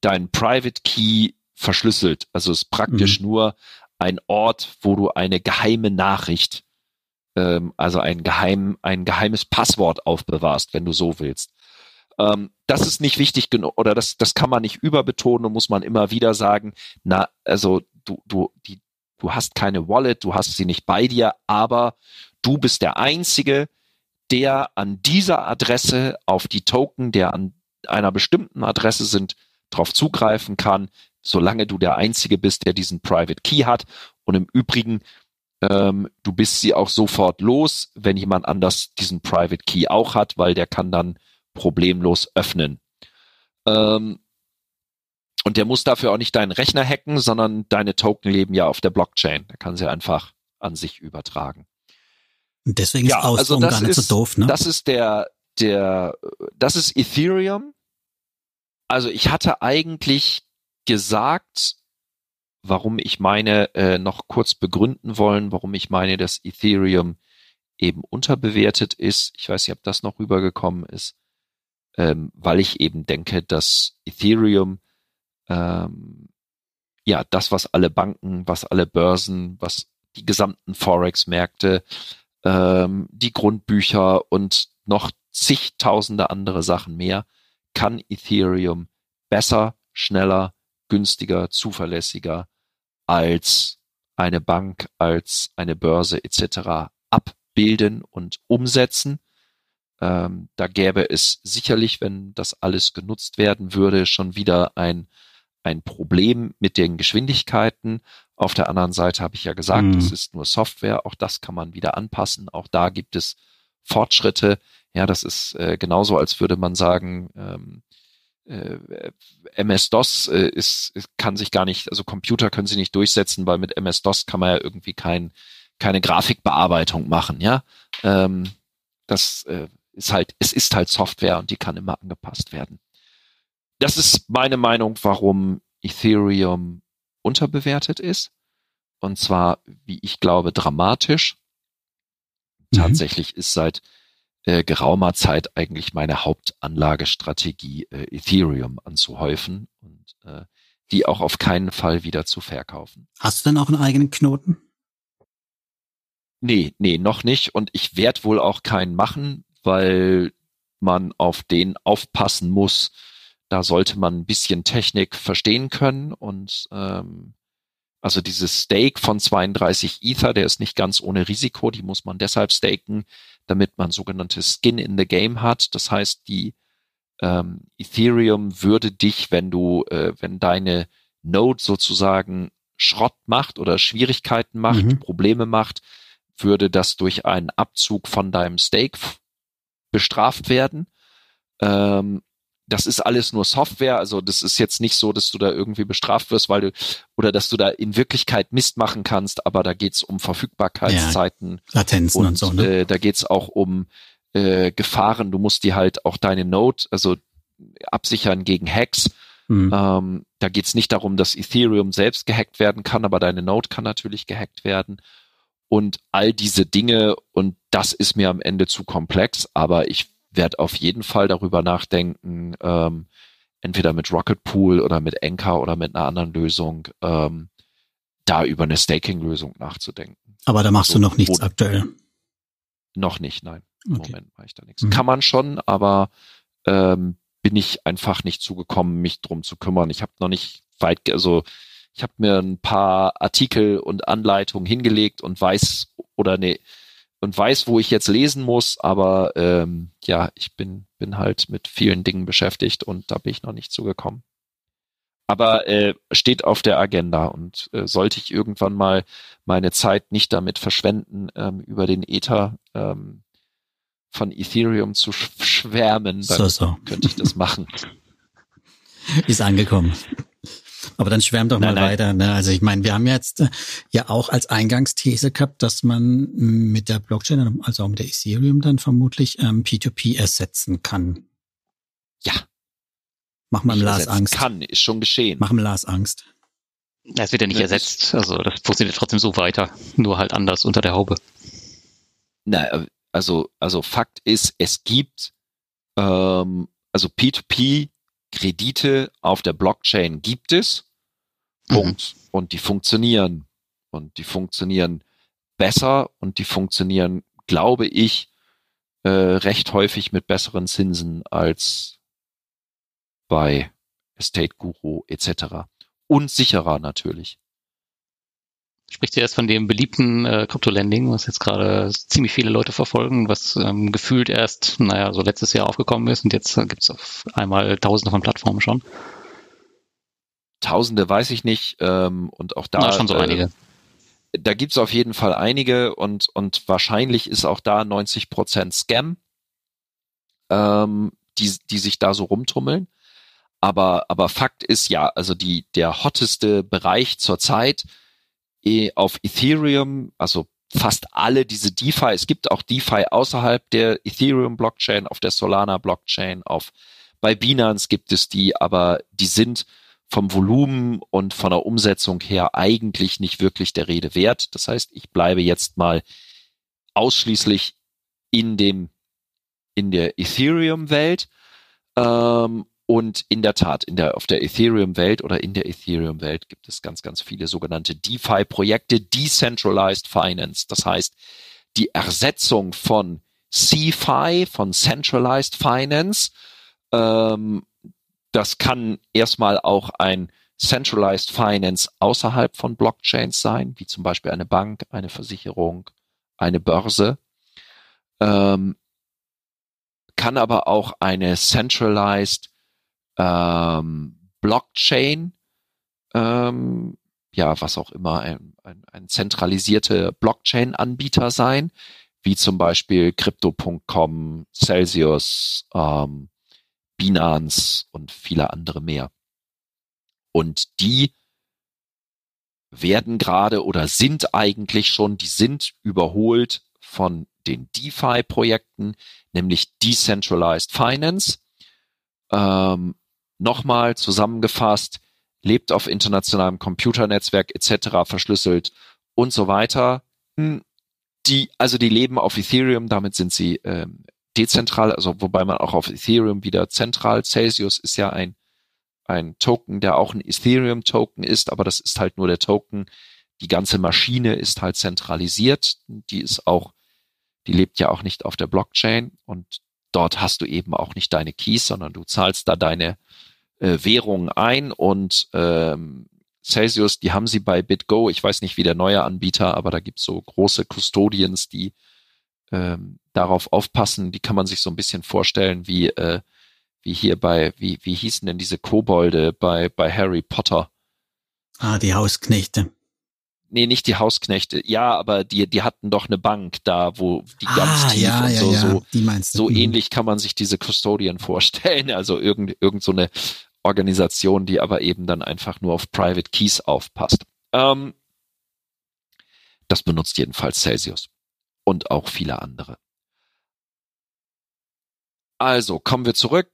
Dein Private Key verschlüsselt. Also es ist praktisch mhm. nur ein Ort, wo du eine geheime Nachricht, ähm, also ein geheim, ein geheimes Passwort aufbewahrst, wenn du so willst. Ähm, das ist nicht wichtig genug oder das, das kann man nicht überbetonen und muss man immer wieder sagen. Na, also du, du, die, du hast keine Wallet, du hast sie nicht bei dir, aber du bist der Einzige, der an dieser Adresse auf die Token, der an einer bestimmten Adresse sind, darauf zugreifen kann, solange du der Einzige bist, der diesen Private Key hat. Und im Übrigen Ähm, du bist sie auch sofort los, wenn jemand anders diesen Private Key auch hat, weil der kann dann problemlos öffnen. Ähm, und der muss dafür auch nicht deinen Rechner hacken, sondern deine Token leben ja auf der Blockchain. Da kann sie einfach an sich übertragen. Und deswegen ja, ist Ausdruck also gar nicht ist, so doof, ne? Das ist der, der, das ist Ethereum. Also ich hatte eigentlich gesagt, warum ich meine, äh, noch kurz begründen wollen, warum ich meine, dass Ethereum eben unterbewertet ist. Ich weiß nicht, ob das noch rübergekommen ist, ähm, weil ich eben denke, dass Ethereum ähm, ja das, was alle Banken, was alle Börsen, was die gesamten Forex-Märkte, ähm, die Grundbücher und noch zigtausende andere Sachen mehr, kann Ethereum besser, schneller, günstiger, zuverlässiger als eine Bank, als eine Börse etc. abbilden und umsetzen. Ähm, da gäbe es sicherlich, wenn das alles genutzt werden würde, schon wieder ein, ein Problem mit den Geschwindigkeiten. Auf der anderen Seite habe ich ja gesagt, mhm. es ist nur Software, auch das kann man wieder anpassen, auch da gibt es Fortschritte. Ja, das ist äh, genauso, als würde man sagen, ähm, äh, MS-DOS äh, ist, kann sich gar nicht, also Computer können sie nicht durchsetzen, weil mit MS-DOS kann man ja irgendwie kein, keine Grafikbearbeitung machen, ja. Ähm, das äh, ist halt, es ist halt Software und die kann immer angepasst werden. Das ist meine Meinung, warum Ethereum unterbewertet ist. Und zwar, wie ich glaube, dramatisch. Mhm. Tatsächlich ist seit äh, geraumer Zeit eigentlich meine Hauptanlagestrategie, äh, Ethereum anzuhäufen und äh, die auch auf keinen Fall wieder zu verkaufen. Hast du denn auch einen eigenen Knoten? Nee, nee, noch nicht. Und ich werde wohl auch keinen machen, weil man auf den aufpassen muss. Da sollte man ein bisschen Technik verstehen können und ähm, also dieses Stake von 32 Ether, der ist nicht ganz ohne Risiko, die muss man deshalb staken, damit man sogenannte Skin in the Game hat. Das heißt, die ähm, Ethereum würde dich, wenn du, äh, wenn deine Node sozusagen Schrott macht oder Schwierigkeiten macht, mhm. Probleme macht, würde das durch einen Abzug von deinem Stake bestraft werden. Ähm, das ist alles nur Software, also das ist jetzt nicht so, dass du da irgendwie bestraft wirst, weil du oder dass du da in Wirklichkeit Mist machen kannst, aber da geht's um Verfügbarkeitszeiten, ja, Latenzen und, und so. Ne? Äh, da geht's auch um äh, Gefahren. Du musst die halt auch deine Node, also absichern gegen Hacks. Mhm. Ähm, da geht's nicht darum, dass Ethereum selbst gehackt werden kann, aber deine Node kann natürlich gehackt werden. Und all diese Dinge, und das ist mir am Ende zu komplex, aber ich werde auf jeden Fall darüber nachdenken, ähm, entweder mit Rocket Pool oder mit Anchor oder mit einer anderen Lösung, ähm, da über eine Staking-Lösung nachzudenken. Aber da machst also, du noch nichts aktuell. Noch nicht, nein. Im okay. Moment mache ich da nichts. Mhm. Kann man schon, aber ähm, bin ich einfach nicht zugekommen, mich drum zu kümmern. Ich habe noch nicht weit, also ich habe mir ein paar Artikel und Anleitungen hingelegt und weiß oder nee, und weiß, wo ich jetzt lesen muss, aber ähm, ja, ich bin, bin halt mit vielen Dingen beschäftigt und da bin ich noch nicht zugekommen. Aber äh, steht auf der Agenda und äh, sollte ich irgendwann mal meine Zeit nicht damit verschwenden, ähm, über den Ether ähm, von Ethereum zu schwärmen, dann so, so. könnte ich das machen. *laughs* Ist angekommen. Aber dann schwärmt doch mal nein, weiter. Ne? Also ich meine, wir haben jetzt äh, ja auch als Eingangsthese gehabt, dass man mit der Blockchain, also auch mit der Ethereum dann vermutlich ähm, P2P ersetzen kann. Ja. Mach mal Lars Angst. Kann, ist schon geschehen. Mach mal Lars Angst. Es wird ja nicht ersetzt. Also das funktioniert trotzdem so weiter. Nur halt anders unter der Haube. Na, also, also Fakt ist, es gibt ähm, also P2P Kredite auf der Blockchain gibt es. Punkt. Mhm. Und die funktionieren. Und die funktionieren besser und die funktionieren, glaube ich, äh, recht häufig mit besseren Zinsen als bei Estate Guru etc. Und sicherer natürlich spricht ja erst von dem beliebten äh, Crypto-Lending, was jetzt gerade ziemlich viele Leute verfolgen, was ähm, gefühlt erst, naja, so letztes Jahr aufgekommen ist und jetzt äh, gibt es auf einmal tausende von Plattformen schon. Tausende weiß ich nicht ähm, und auch da. Na, schon so äh, einige. da gibt's auf jeden Fall einige und, und wahrscheinlich ist auch da 90 Prozent Scam, ähm, die, die sich da so rumtummeln. Aber, aber Fakt ist ja, also die, der hotteste Bereich zurzeit eh auf Ethereum, also fast alle diese DeFi, es gibt auch DeFi außerhalb der Ethereum Blockchain, auf der Solana Blockchain, auf, bei Binance gibt es die, aber die sind vom Volumen und von der Umsetzung her eigentlich nicht wirklich der Rede wert. Das heißt, ich bleibe jetzt mal ausschließlich in dem, in der Ethereum-Welt ähm, und in der Tat, in der, auf der Ethereum-Welt oder in der Ethereum-Welt gibt es ganz, ganz viele sogenannte DeFi-Projekte, Decentralized Finance. Das heißt, die Ersetzung von CFI, von Centralized Finance, ähm, das kann erstmal auch ein Centralized Finance außerhalb von Blockchains sein, wie zum Beispiel eine Bank, eine Versicherung, eine Börse. Ähm, kann aber auch eine Centralized ähm, Blockchain, ähm, ja, was auch immer, ein, ein, ein zentralisierte Blockchain-Anbieter sein, wie zum Beispiel Crypto.com, Celsius, ähm, Binance und viele andere mehr. Und die werden gerade oder sind eigentlich schon, die sind überholt von den DeFi-Projekten, nämlich Decentralized Finance. Ähm, Nochmal zusammengefasst, lebt auf internationalem Computernetzwerk etc. verschlüsselt und so weiter. Hm, die, also die leben auf Ethereum, damit sind sie ähm, dezentral, also wobei man auch auf Ethereum wieder zentral, Celsius ist ja ein, ein Token, der auch ein Ethereum-Token ist, aber das ist halt nur der Token. Die ganze Maschine ist halt zentralisiert. Die ist auch, die lebt ja auch nicht auf der Blockchain und dort hast du eben auch nicht deine Keys, sondern du zahlst da deine äh, Währung ein und ähm, Celsius, die haben sie bei BitGo, ich weiß nicht wie der neue Anbieter, aber da gibt's so große Custodians, die ähm, darauf aufpassen. Die kann man sich so ein bisschen vorstellen wie, äh, wie hier bei, wie, wie hießen denn diese Kobolde bei, bei Harry Potter? Ah, die Hausknechte. Nee, nicht die Hausknechte. Ja, aber die, die hatten doch eine Bank da, wo die ah, ganz tief ja, und ja, so, ja. so, die meinst du. so Mhm. ähnlich kann man sich diese Custodian *laughs* vorstellen. Also irgend, irgend so eine Organisation, die aber eben dann einfach nur auf Private Keys aufpasst. Ähm, das benutzt jedenfalls Celsius und auch viele andere. Also kommen wir zurück.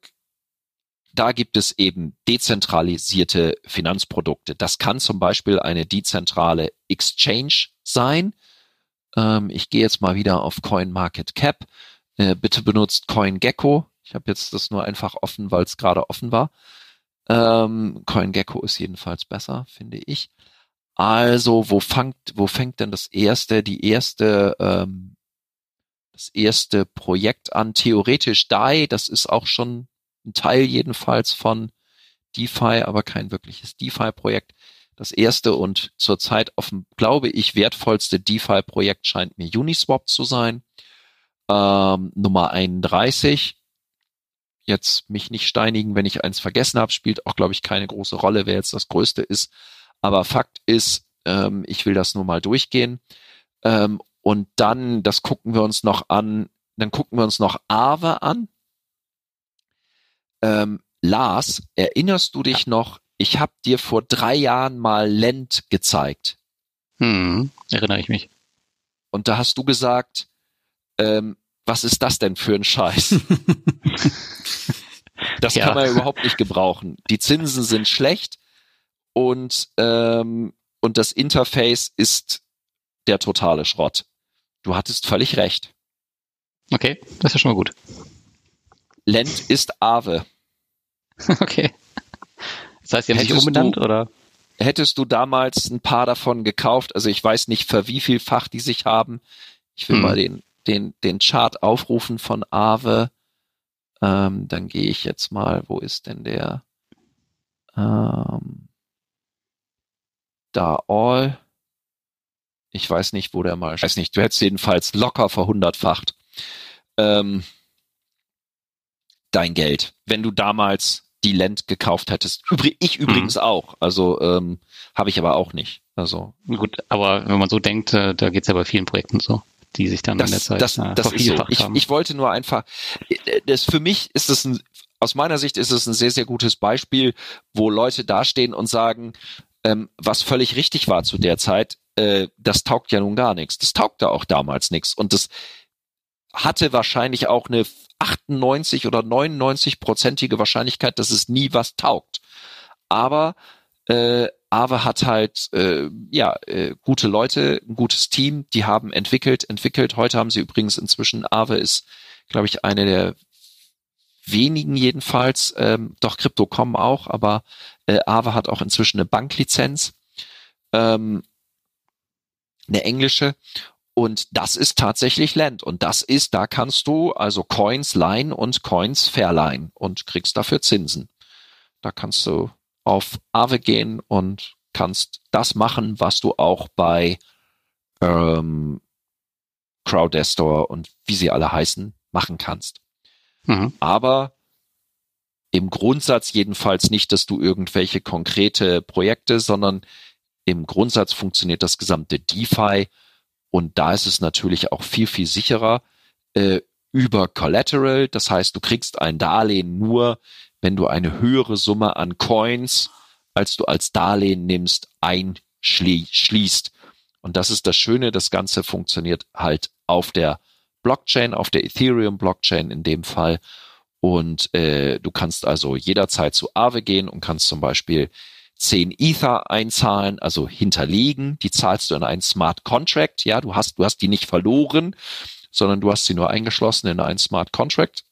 Da gibt es eben dezentralisierte Finanzprodukte. Das kann zum Beispiel eine dezentrale Exchange sein. Ähm, ich gehe jetzt mal wieder auf CoinMarketCap. Äh, bitte benutzt CoinGecko. Ich habe jetzt das nur einfach offen, weil es gerade offen war. Ähm, CoinGecko ist jedenfalls besser, finde ich. Also, wo fängt, wo fängt denn das erste, die erste, ähm, das erste Projekt an? Theoretisch DAI, das ist auch schon ein Teil jedenfalls von DeFi, aber kein wirkliches DeFi-Projekt. Das erste und zurzeit offen, glaube ich, wertvollste DeFi-Projekt scheint mir Uniswap zu sein. Ähm, Nummer 31. Jetzt mich nicht steinigen, wenn ich eins vergessen habe, spielt auch, glaube ich, keine große Rolle, wer jetzt das größte ist. Aber Fakt ist, ähm, ich will das nur mal durchgehen. Ähm, und dann, das gucken wir uns noch an, dann gucken wir uns noch Aave an. Ähm, Lars, erinnerst du dich noch, ich habe dir vor drei Jahren mal Lent gezeigt. Hm, erinnere ich mich. Und da hast du gesagt, ähm, was ist das denn für ein Scheiß? *laughs* Das Ja. kann man überhaupt nicht gebrauchen. Die Zinsen sind schlecht und, ähm, und das Interface ist der totale Schrott. Du hattest völlig recht. Okay, das ist ja schon mal gut. Lent ist Aave. *laughs* Okay. Das heißt, haben sich Hättest umbenannt du- oder? Hättest du damals ein paar davon gekauft, also ich weiß nicht, für wie viel Fach die sich haben. Ich will Hm. mal den, den, den Chart aufrufen von Aave. Ähm, dann gehe ich jetzt mal, wo ist denn der? Ähm, da all. Ich weiß nicht, wo der mal, ich weiß nicht, du hättest jedenfalls locker verhundertfacht. Ähm, dein Geld. Wenn du damals die Land gekauft hättest. Übrig, ich übrigens mhm. auch. Also ähm, habe ich aber auch nicht. Also gut, aber wenn man so denkt, äh, da geht's ja bei vielen Projekten so, die sich dann das, in der Zeit das, äh, das ist so. Ich, ich wollte nur einfach, äh, das für mich ist es ein, aus meiner Sicht ist es ein sehr sehr gutes Beispiel, wo Leute dastehen und sagen, ähm, was völlig richtig war zu der Zeit, äh, das taugt ja nun gar nichts. Das taugte auch damals nichts und das hatte wahrscheinlich auch eine 98 oder 99 prozentige Wahrscheinlichkeit, dass es nie was taugt. Aber äh, Aave hat halt äh, ja äh, gute Leute, ein gutes Team, die haben entwickelt, entwickelt. Heute haben sie übrigens inzwischen Aave ist, glaube ich, eine der wenigen jedenfalls, ähm, doch Crypto.com auch, aber äh, Aave hat auch inzwischen eine Banklizenz, ähm, eine englische und das ist tatsächlich Land. Und das ist, da kannst du also Coins leihen und Coins verleihen und kriegst dafür Zinsen. Da kannst du auf Aave gehen und kannst das machen, was du auch bei ähm, Crowdestor und wie sie alle heißen, machen kannst. Mhm. Aber im Grundsatz jedenfalls nicht, dass du irgendwelche konkrete Projekte, sondern im Grundsatz funktioniert das gesamte DeFi und da ist es natürlich auch viel, viel sicherer äh, über Collateral. Das heißt, du kriegst ein Darlehen nur, wenn du eine höhere Summe an Coins, als du als Darlehen nimmst, einschließt. Und das ist das Schöne, das Ganze funktioniert halt auf der Blockchain, auf der Ethereum-Blockchain in dem Fall. Und äh, du kannst also jederzeit zu Aave gehen und kannst zum Beispiel 10 Ether einzahlen, also hinterlegen. Die zahlst du in einen Smart Contract. Ja, du hast, du hast die nicht verloren, sondern du hast sie nur eingeschlossen in einen Smart Contract,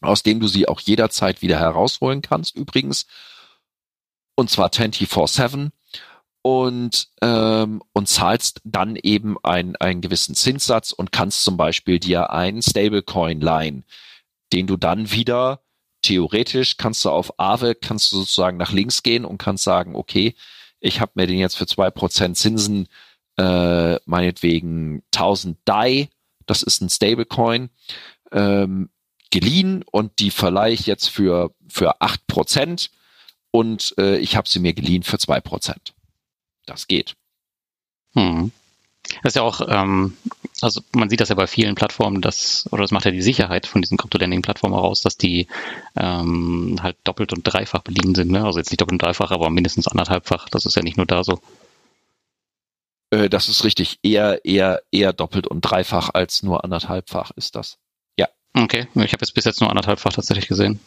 aus dem du sie auch jederzeit wieder herausholen kannst, übrigens. Und zwar 24-7 und, ähm, und zahlst dann eben ein, einen gewissen Zinssatz und kannst zum Beispiel dir einen Stablecoin leihen, den du dann wieder theoretisch kannst du auf Aave, kannst du sozusagen nach links gehen und kannst sagen, okay, ich habe mir den jetzt für zwei Prozent Zinsen, äh, meinetwegen 1000 DAI, das ist ein Stablecoin, ähm, geliehen und die verleihe ich jetzt für, für acht Prozent und äh, ich habe sie mir geliehen für zwei Prozent. Das geht. Hm. Das ist ja auch, ähm, also man sieht das ja bei vielen Plattformen, dass, oder das macht ja die Sicherheit von diesen Krypto-Lending-Plattformen heraus, dass die ähm, halt doppelt und dreifach beliehen sind. Ne? Also jetzt nicht doppelt und dreifach, aber mindestens anderthalbfach. Das ist ja nicht nur da so. Äh, das ist richtig. Eher, eher, eher doppelt und dreifach als nur anderthalbfach ist das. Ja. Okay. Ich habe jetzt bis jetzt nur anderthalbfach tatsächlich gesehen.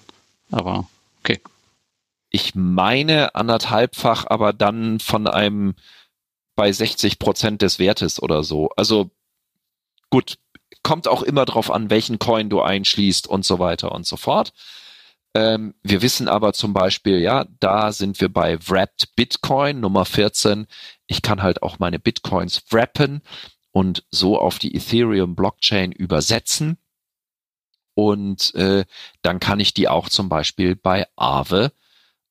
Aber okay. Ich meine anderthalbfach, aber dann von einem bei 60 Prozent des Wertes oder so. Also gut, kommt auch immer drauf an, welchen Coin du einschließt und so weiter und so fort. Ähm, wir wissen aber zum Beispiel, ja, da sind wir bei Wrapped Bitcoin Nummer 14. Ich kann halt auch meine Bitcoins wrappen und so auf die Ethereum Blockchain übersetzen. Und äh, dann kann ich die auch zum Beispiel bei Aave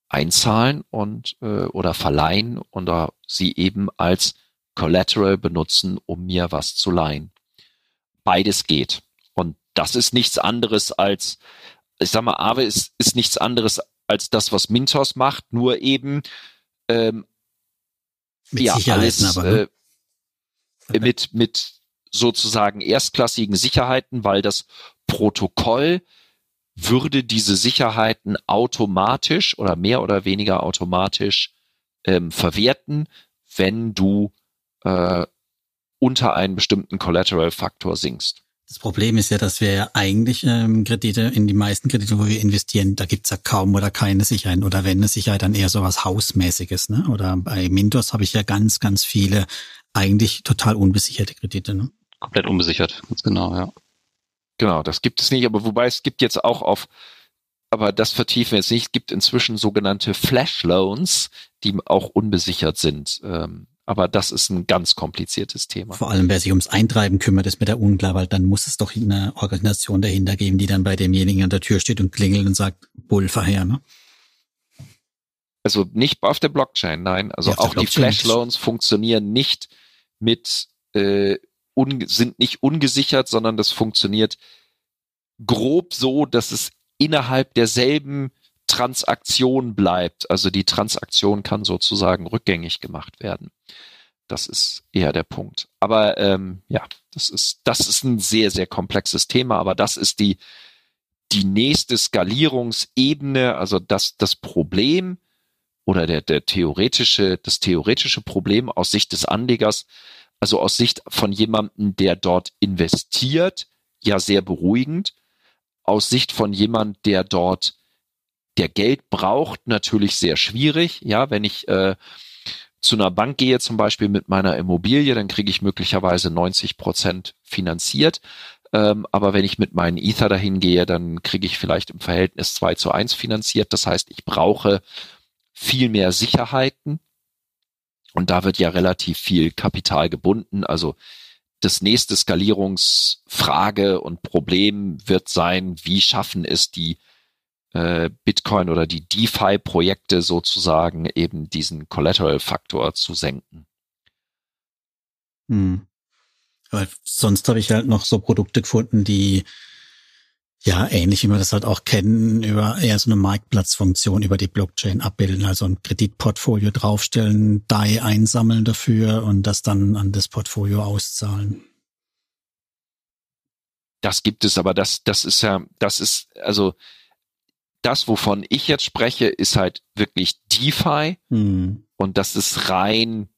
einzahlen und äh, oder verleihen oder sie eben als Collateral benutzen, um mir was zu leihen. Beides geht. Und das ist nichts anderes als, ich sag mal, Aave ist, ist nichts anderes als das, was Mintos macht, nur eben ähm, mit ja, alles aber, ne? äh, mit, mit sozusagen erstklassigen Sicherheiten, weil das Protokoll würde diese Sicherheiten automatisch oder mehr oder weniger automatisch ähm, verwerten, wenn du äh, unter einen bestimmten Collateral-Faktor sinkst. Das Problem ist ja, dass wir ja eigentlich ähm, Kredite, in die meisten Kredite, wo wir investieren, da gibt's ja kaum oder keine Sicherheit. Oder wenn eine Sicherheit, dann eher so was Hausmäßiges. Ne? Oder bei Mintos habe ich ja ganz, ganz viele eigentlich total unbesicherte Kredite. Ne? Komplett unbesichert, ganz genau, ja. Genau, das gibt es nicht, aber wobei es gibt jetzt auch auf, aber das vertiefen wir jetzt nicht, es gibt inzwischen sogenannte Flash Loans, die auch unbesichert sind. Ähm, aber das ist ein ganz kompliziertes Thema. Vor allem, wer sich ums Eintreiben kümmert, ist mir da unklar, weil dann muss es doch eine Organisation dahinter geben, die dann bei demjenigen an der Tür steht und klingelt und sagt, Pulver her, ne? Also nicht auf der Blockchain, nein. Also ja, auch die Flash Loans funktionieren nicht mit äh, un, sind nicht ungesichert, sondern das funktioniert grob so, dass es innerhalb derselben Transaktion bleibt. Also die Transaktion kann sozusagen rückgängig gemacht werden. Das ist eher der Punkt. Aber ähm, ja, das ist, das ist ein sehr, sehr komplexes Thema, aber das ist die, die nächste Skalierungsebene, also das, das Problem oder der, der theoretische, das theoretische Problem aus Sicht des Anlegers, also aus Sicht von jemandem, der dort investiert, ja sehr beruhigend. Aus Sicht von jemand, der dort der Geld braucht, natürlich sehr schwierig. Ja, wenn ich äh, zu einer Bank gehe, zum Beispiel mit meiner Immobilie, dann kriege ich möglicherweise 90 Prozent finanziert. Ähm, aber wenn ich mit meinen Ether dahin gehe, dann kriege ich vielleicht im Verhältnis 2 zu 1 finanziert. Das heißt, ich brauche viel mehr Sicherheiten. Und da wird ja relativ viel Kapital gebunden. Also das nächste Skalierungsfrage und Problem wird sein, wie schaffen es die äh, Bitcoin oder die DeFi-Projekte sozusagen eben diesen Collateral-Faktor zu senken. Hm. Aber sonst habe ich halt noch so Produkte gefunden, die ja ähnlich wie wir das halt auch kennen, über eher so eine Marktplatzfunktion über die Blockchain abbilden, also ein Kreditportfolio draufstellen, DAI einsammeln dafür und das dann an das Portfolio auszahlen. Das gibt es, aber das, das ist ja, das ist, also das, wovon ich jetzt spreche, ist halt wirklich DeFi hm. und das ist rein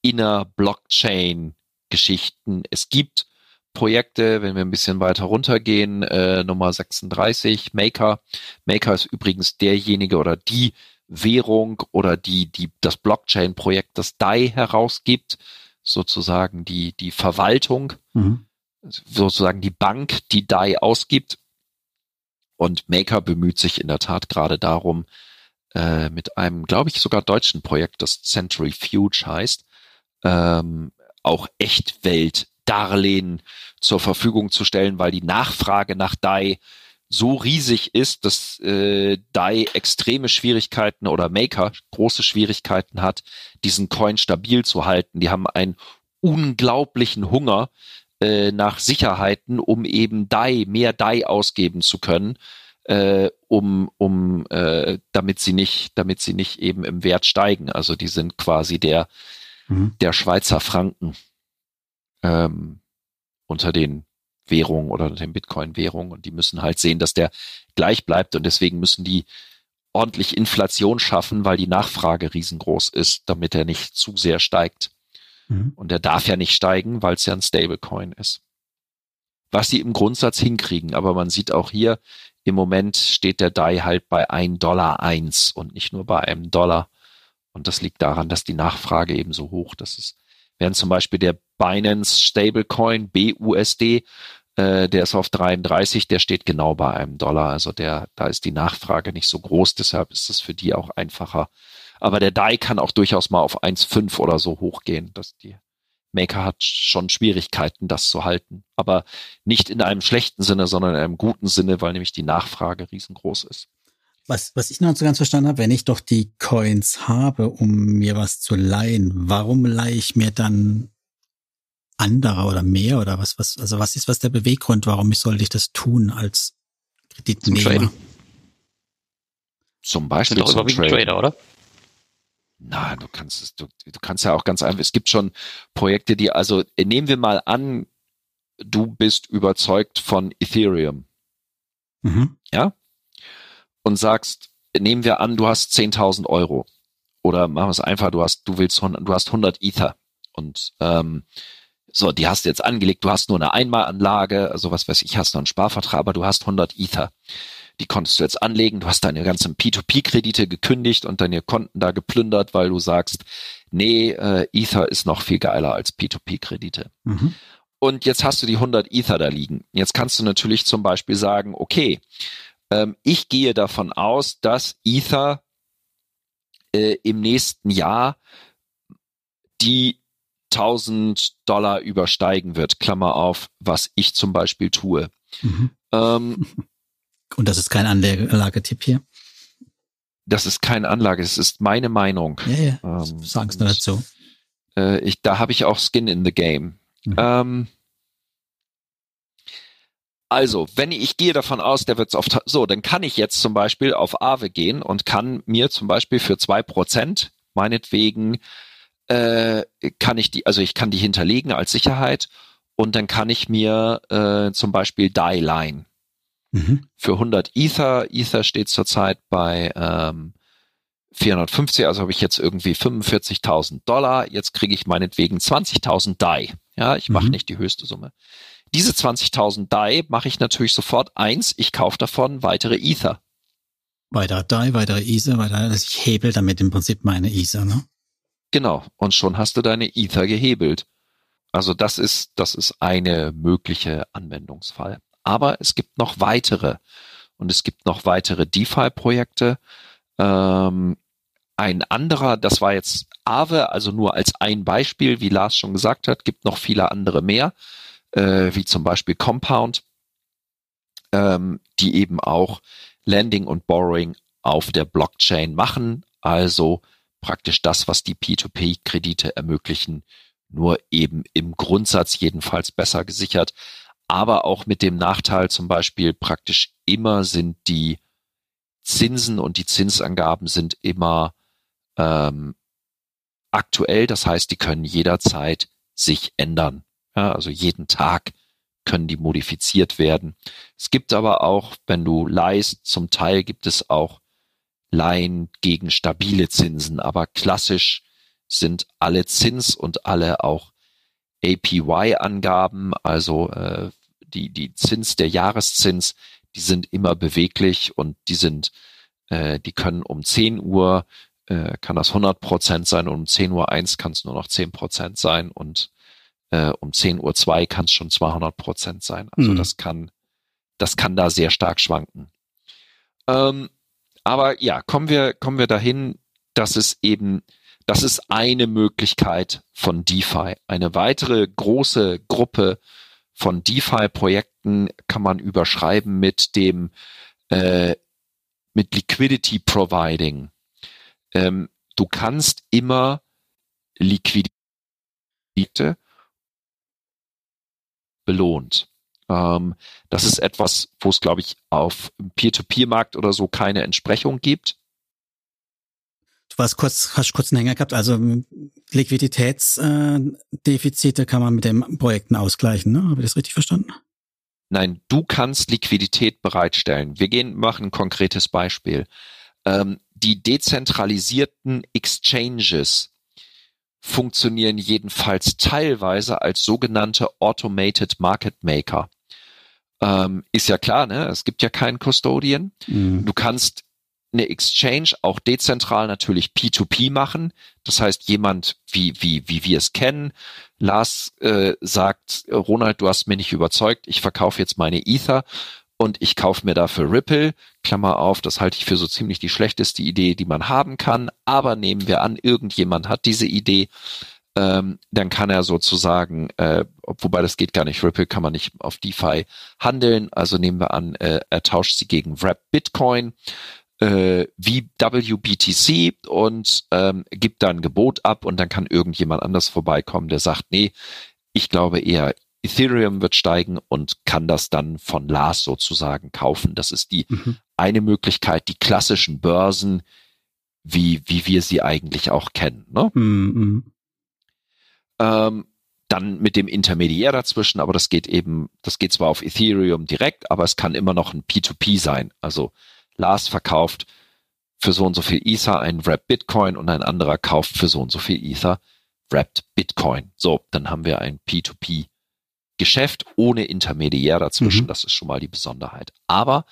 inner Blockchain Geschichten. Es gibt Projekte, wenn wir ein bisschen weiter runtergehen, äh, Nummer 36, Maker. Maker ist übrigens derjenige oder die Währung oder die, die, das Blockchain-Projekt, das DAI herausgibt, sozusagen die, die Verwaltung, mhm. sozusagen die Bank, die DAI ausgibt und Maker bemüht sich in der Tat gerade darum, äh, mit einem, glaube ich, sogar deutschen Projekt, das Centrifuge heißt, ähm, auch Echtwelt-Darlehen zur Verfügung zu stellen, weil die Nachfrage nach DAI so riesig ist, dass äh, DAI extreme Schwierigkeiten oder Maker große Schwierigkeiten hat, diesen Coin stabil zu halten. Die haben einen unglaublichen Hunger äh, nach Sicherheiten, um eben DAI, mehr DAI ausgeben zu können, äh, um, um äh, damit sie nicht, damit sie nicht eben im Wert steigen. Also die sind quasi der, mhm. der Schweizer Franken ähm, unter den Währungen oder den Bitcoin-Währungen und die müssen halt sehen, dass der gleich bleibt und deswegen müssen die ordentlich Inflation schaffen, weil die Nachfrage riesengroß ist, damit er nicht zu sehr steigt. Mhm. Und der darf ja nicht steigen, weil es ja ein Stablecoin ist. Was sie im Grundsatz hinkriegen, aber man sieht auch hier, im Moment steht der DAI halt bei 1 Dollar 1 und nicht nur bei einem Dollar. Und das liegt daran, dass die Nachfrage eben so hoch, dass es, während zum Beispiel der Binance Stablecoin BUSD, äh, der ist auf 33, der steht genau bei einem Dollar. Also der, da ist die Nachfrage nicht so groß, deshalb ist es für die auch einfacher, aber der DAI kann auch durchaus mal auf 1,5 oder so hochgehen. dass die Maker hat schon Schwierigkeiten, das zu halten. Aber nicht in einem schlechten Sinne, sondern in einem guten Sinne, weil nämlich die Nachfrage riesengroß ist. Was, was ich noch nicht so ganz verstanden habe, wenn ich doch die Coins habe, um mir was zu leihen, warum leihe ich mir dann andere oder mehr oder was, was, also was ist was der Beweggrund, warum ich sollte ich das tun als Kreditnehmer? Zum, zum Beispiel zum Trader, oder? Na, du kannst es, du, du kannst ja auch ganz einfach, es gibt schon Projekte, die, also nehmen wir mal an, du bist überzeugt von Ethereum. Mhm. Ja? Und sagst, nehmen wir an, du hast 10.000 Euro. Oder machen wir es einfach, du hast, du willst, du hast 100 Ether. Und, ähm, so, die hast du jetzt angelegt, du hast nur eine Einmalanlage, also was weiß ich, hast du einen Sparvertrag, aber du hast 100 Ether die konntest du jetzt anlegen, du hast deine ganzen P2P-Kredite gekündigt und deine Konten da geplündert, weil du sagst, nee, äh, Ether ist noch viel geiler als P2P-Kredite. Mhm. Und jetzt hast du die 100 Ether da liegen. Jetzt kannst du natürlich zum Beispiel sagen, okay, ähm, ich gehe davon aus, dass Ether äh, im nächsten Jahr die 1000 Dollar übersteigen wird, Klammer auf, was ich zum Beispiel tue. Mhm. Ähm, *laughs* Und das ist kein Anlagetipp hier? Das ist keine Anlage, es ist meine Meinung. Ja, ja. Ähm, Sag's nur dazu. Äh, ich, da habe ich auch Skin in the Game. Mhm. Ähm, Also, wenn ich gehe davon aus, der wird auf, so, dann kann ich jetzt zum Beispiel auf Aave gehen und kann mir zum Beispiel für zwei Prozent, meinetwegen, äh, kann ich die, also ich kann die hinterlegen als Sicherheit und dann kann ich mir äh, zum Beispiel DAI leihen. Mhm. Für 100 Ether, Ether steht zurzeit bei ähm, 450, also habe ich jetzt irgendwie 45.000 Dollar, jetzt kriege ich meinetwegen 20.000 DAI. Ja, ich mache mhm. nicht die höchste Summe. Diese 20.000 DAI mache ich natürlich sofort eins, ich kaufe davon weitere Ether. Weitere DAI, weitere Ether, weitere, ich hebel damit im Prinzip meine Ether, ne? Genau, und schon hast du deine Ether gehebelt. Also das ist, das ist eine mögliche Anwendungsfall. Aber es gibt noch weitere. Und es gibt noch weitere DeFi-Projekte. Ähm, ein anderer, das war jetzt Aave, also nur als ein Beispiel, wie Lars schon gesagt hat, gibt noch viele andere mehr, äh, wie zum Beispiel Compound, ähm, die eben auch Lending und Borrowing auf der Blockchain machen, also praktisch das, was die P2P-Kredite ermöglichen, nur eben im Grundsatz jedenfalls besser gesichert, aber auch mit dem Nachteil zum Beispiel praktisch immer sind die Zinsen und die Zinsangaben sind immer ähm, aktuell, das heißt, die können jederzeit sich ändern. Ja, also jeden Tag können die modifiziert werden. Es gibt aber auch, wenn du leist, zum Teil gibt es auch Leihen gegen stabile Zinsen, aber klassisch sind alle Zins und alle auch APY-Angaben, also äh, die, die Zins, der Jahreszins, die sind immer beweglich und die sind, äh, die können um 10 Uhr äh, kann das 100 Prozent sein und um 10 Uhr 1 kann es nur noch 10 Prozent sein und äh, um 10 Uhr 2 kann es schon 200 Prozent sein. Also mhm. das kann, das kann da sehr stark schwanken. Ähm, aber ja, kommen wir, kommen wir dahin, dass es eben, das ist eine Möglichkeit von DeFi. Eine weitere große Gruppe von DeFi-Projekten kann man überschreiben mit dem äh, mit Liquidity Providing. Ähm, du kannst immer Liquidität belohnt. Ähm, das ist etwas, wo es, glaube ich, auf Peer-to-Peer-Markt oder so keine Entsprechung gibt. Du warst kurz, hast kurz einen Hänger gehabt, also Liquiditätsdefizite äh, kann man mit den Projekten ausgleichen, ne? Habe ich das richtig verstanden? Nein, du kannst Liquidität bereitstellen. Wir gehen, machen ein konkretes Beispiel. Ähm, die dezentralisierten Exchanges funktionieren jedenfalls teilweise als sogenannte Automated Market Maker. Ähm, ist ja klar, ne? Es gibt ja keinen Custodian. Mhm. Du kannst eine Exchange auch dezentral natürlich P2P machen. Das heißt, jemand, wie, wie, wie wir es kennen, Lars äh, sagt, Ronald, du hast mir nicht überzeugt, ich verkaufe jetzt meine Ether und ich kaufe mir dafür Ripple. Klammer auf, das halte ich für so ziemlich die schlechteste Idee, die man haben kann. Aber nehmen wir an, irgendjemand hat diese Idee, ähm, dann kann er sozusagen, äh, wobei das geht gar nicht, Ripple kann man nicht auf DeFi handeln. Also nehmen wir an, äh, er tauscht sie gegen Wrap Bitcoin äh, wie WBTC und ähm, gibt da ein Gebot ab und dann kann irgendjemand anders vorbeikommen, der sagt, nee, ich glaube eher Ethereum wird steigen und kann das dann von Lars sozusagen kaufen. Das ist die mhm. eine Möglichkeit, die klassischen Börsen, wie, wie wir sie eigentlich auch kennen. Ne? Mhm. Ähm, dann mit dem Intermediär dazwischen, aber das geht eben, das geht zwar auf Ethereum direkt, aber es kann immer noch ein P2P sein. Also Lars verkauft für so und so viel Ether ein Wrapped Bitcoin und ein anderer kauft für so und so viel Ether Wrapped Bitcoin. So, dann haben wir ein P2P Geschäft ohne Intermediär dazwischen. Mhm. Das ist schon mal die Besonderheit. Aber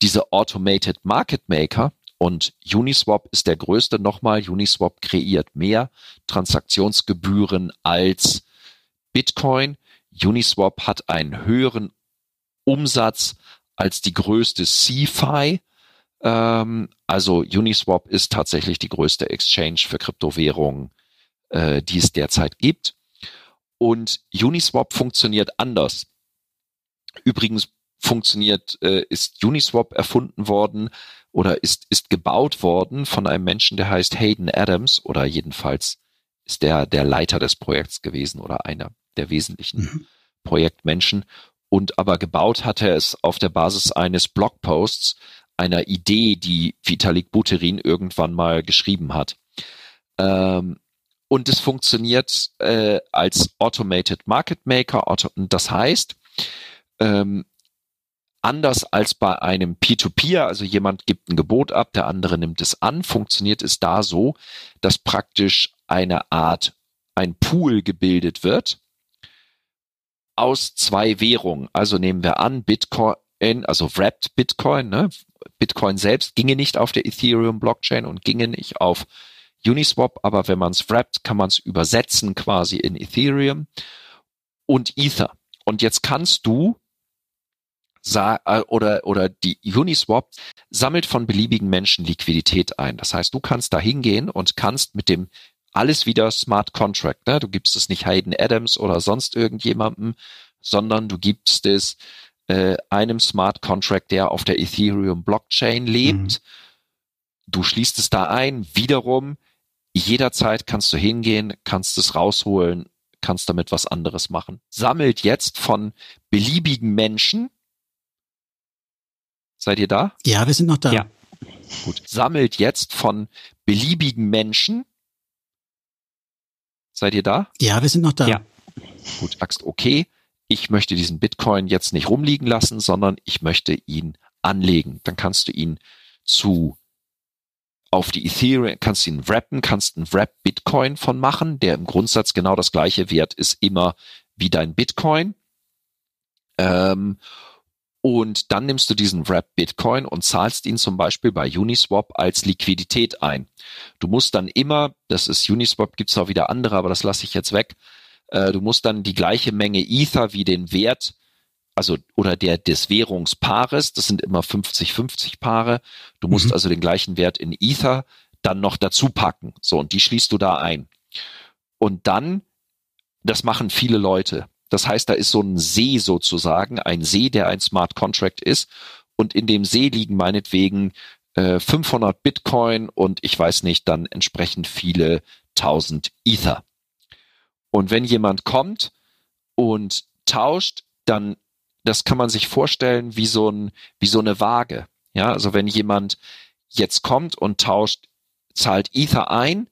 diese Automated Market Maker und Uniswap ist der größte. Nochmal, Uniswap kreiert mehr Transaktionsgebühren als Bitcoin. Uniswap hat einen höheren Umsatz als die größte CFI. Ähm, also Uniswap ist tatsächlich die größte Exchange für Kryptowährungen, äh, die es derzeit gibt. Und Uniswap funktioniert anders. Übrigens funktioniert, äh, ist Uniswap erfunden worden oder ist, ist gebaut worden von einem Menschen, der heißt Hayden Adams oder jedenfalls ist der der Leiter des Projekts gewesen oder einer der wesentlichen mhm. Projektmenschen. und aber gebaut hat er es auf der Basis eines Blogposts, einer Idee, die Vitalik Buterin irgendwann mal geschrieben hat. Ähm, und es funktioniert äh, als Automated Market Maker. Das heißt, ähm, anders als bei einem Peer-to-Peer, -Peer, also jemand gibt ein Gebot ab, der andere nimmt es an, funktioniert es da so, dass praktisch eine Art, ein Pool gebildet wird aus zwei Währungen. Also nehmen wir an, Bitcoin, also Wrapped Bitcoin, ne? Bitcoin selbst ginge nicht auf der Ethereum Blockchain und ginge nicht auf Uniswap, aber wenn man es wrappt, kann man es übersetzen quasi in Ethereum und Ether. Und jetzt kannst du äh, oder, oder die Uniswap sammelt von beliebigen Menschen Liquidität ein. Das heißt, du kannst da hingehen und kannst mit dem alles wieder Smart Contract. Ne? Du gibst es nicht Hayden Adams oder sonst irgendjemandem, sondern du gibst es äh, einem Smart Contract, der auf der Ethereum Blockchain lebt. Mhm. Du schließt es da ein, wiederum jederzeit kannst du hingehen, kannst es rausholen, kannst damit was anderes machen. Sammelt jetzt von beliebigen Menschen. Seid ihr da? Ja, wir sind noch da. Ja. Gut. Sammelt jetzt von beliebigen Menschen. Seid ihr da? Ja, wir sind noch da. Ja. Gut, sagst, okay, ich möchte diesen Bitcoin jetzt nicht rumliegen lassen, sondern ich möchte ihn anlegen. Dann kannst du ihn zu auf die Ethereum, kannst ihn wrappen, kannst einen Wrap Bitcoin von machen, der im Grundsatz genau das gleiche Wert ist immer wie dein Bitcoin. Ähm, und dann nimmst du diesen Wrap Bitcoin und zahlst ihn zum Beispiel bei Uniswap als Liquidität ein. Du musst dann immer, das ist Uniswap, gibt's auch wieder andere, aber das lasse ich jetzt weg. Äh, du musst dann die gleiche Menge Ether wie den Wert also oder der des Währungspaares, das sind immer 50-50 Paare. Du musst mhm. also den gleichen Wert in Ether dann noch dazu packen. So, und die schließt du da ein. Und dann, das machen viele Leute. Das heißt, da ist so ein See sozusagen, ein See, der ein Smart Contract ist. Und in dem See liegen meinetwegen äh, 500 Bitcoin und ich weiß nicht, dann entsprechend viele 1000 Ether. Und wenn jemand kommt und tauscht, dann das kann man sich vorstellen wie so ein, wie so eine Waage. Ja, also wenn jemand jetzt kommt und tauscht, zahlt Ether ein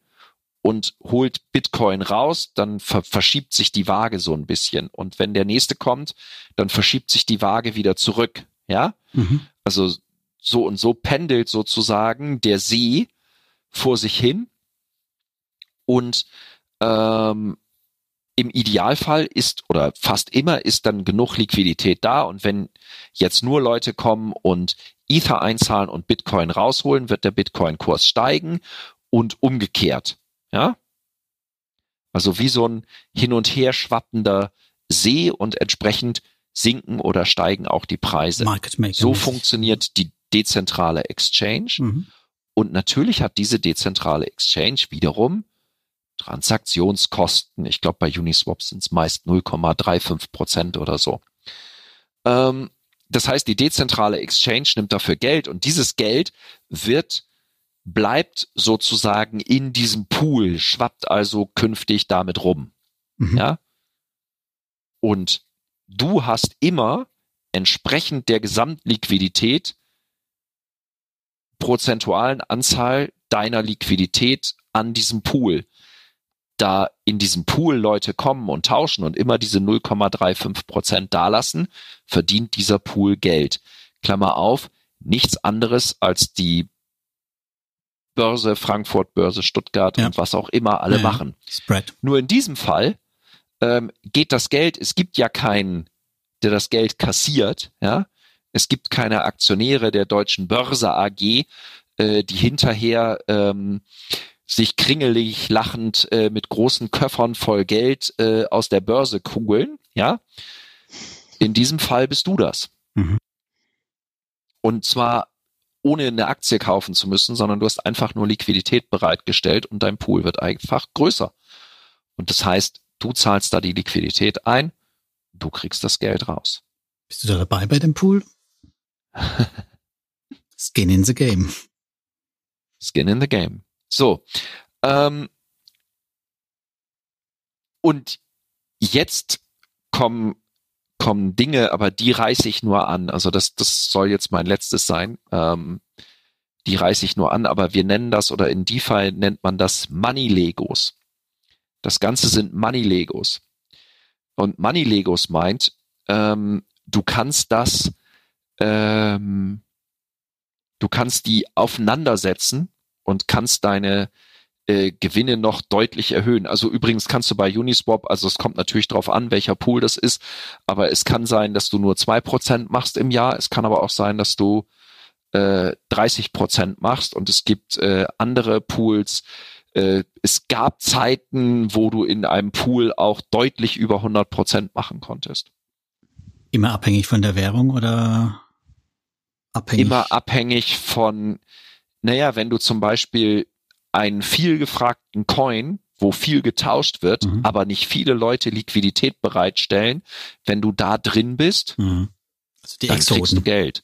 und holt Bitcoin raus, dann ver verschiebt sich die Waage so ein bisschen. Und wenn der nächste kommt, dann verschiebt sich die Waage wieder zurück. Ja, mhm. also so und so pendelt sozusagen der See vor sich hin und ähm, im Idealfall ist oder fast immer ist dann genug Liquidität da und wenn jetzt nur Leute kommen und Ether einzahlen und Bitcoin rausholen, wird der Bitcoin-Kurs steigen und umgekehrt. Ja? Also wie so ein hin und her schwappender See und entsprechend sinken oder steigen auch die Preise. So funktioniert die dezentrale Exchange. Mhm. Und natürlich hat diese dezentrale Exchange wiederum Transaktionskosten. Ich glaube, bei Uniswap sind es meist 0,35 Prozent oder so. Ähm, das heißt, die dezentrale Exchange nimmt dafür Geld und dieses Geld wird bleibt sozusagen in diesem Pool, schwappt also künftig damit rum. Mhm. Ja? Und du hast immer entsprechend der Gesamtliquidität prozentualen Anzahl deiner Liquidität an diesem Pool da in diesem Pool Leute kommen und tauschen und immer diese 0,35 Prozent dalassen, verdient dieser Pool Geld. Klammer auf, nichts anderes als die Börse Frankfurt, Börse Stuttgart ja. und was auch immer alle ja, machen. Spread. Nur in diesem Fall ähm, geht das Geld, es gibt ja keinen, der das Geld kassiert, ja. Es gibt keine Aktionäre der deutschen Börse AG, äh, die hinterher ähm, sich kringelig lachend äh, mit großen Köffern voll Geld äh, aus der Börse kugeln, ja. In diesem Fall bist du das. Mhm. Und zwar ohne eine Aktie kaufen zu müssen, sondern du hast einfach nur Liquidität bereitgestellt und dein Pool wird einfach größer. Und das heißt, du zahlst da die Liquidität ein, du kriegst das Geld raus. Bist du da dabei bei dem Pool? *laughs* Skin in the game. Skin in the game. So. Ähm, und jetzt kommen kommen Dinge, aber die reiße ich nur an. Also das, das soll jetzt mein letztes sein. Ähm, die reiße ich nur an, aber wir nennen das oder in DeFi nennt man das Money Legos. Das Ganze sind Money Legos. Und Money Legos meint, ähm, du kannst das, ähm, du kannst die aufeinandersetzen und kannst deine äh, Gewinne noch deutlich erhöhen. Also übrigens kannst du bei Uniswap, also es kommt natürlich darauf an, welcher Pool das ist, aber es kann sein, dass du nur zwei Prozent machst im Jahr. Es kann aber auch sein, dass du äh, 30 Prozent machst und es gibt äh, andere Pools. Äh, es gab Zeiten, wo du in einem Pool auch deutlich über 100 Prozent machen konntest. Immer abhängig von der Währung oder abhängig? Immer abhängig von, naja, wenn du zum Beispiel einen viel gefragten Coin, wo viel getauscht wird, mhm. aber nicht viele Leute Liquidität bereitstellen, wenn du da drin bist, mhm. also dann Exoten. kriegst du Geld.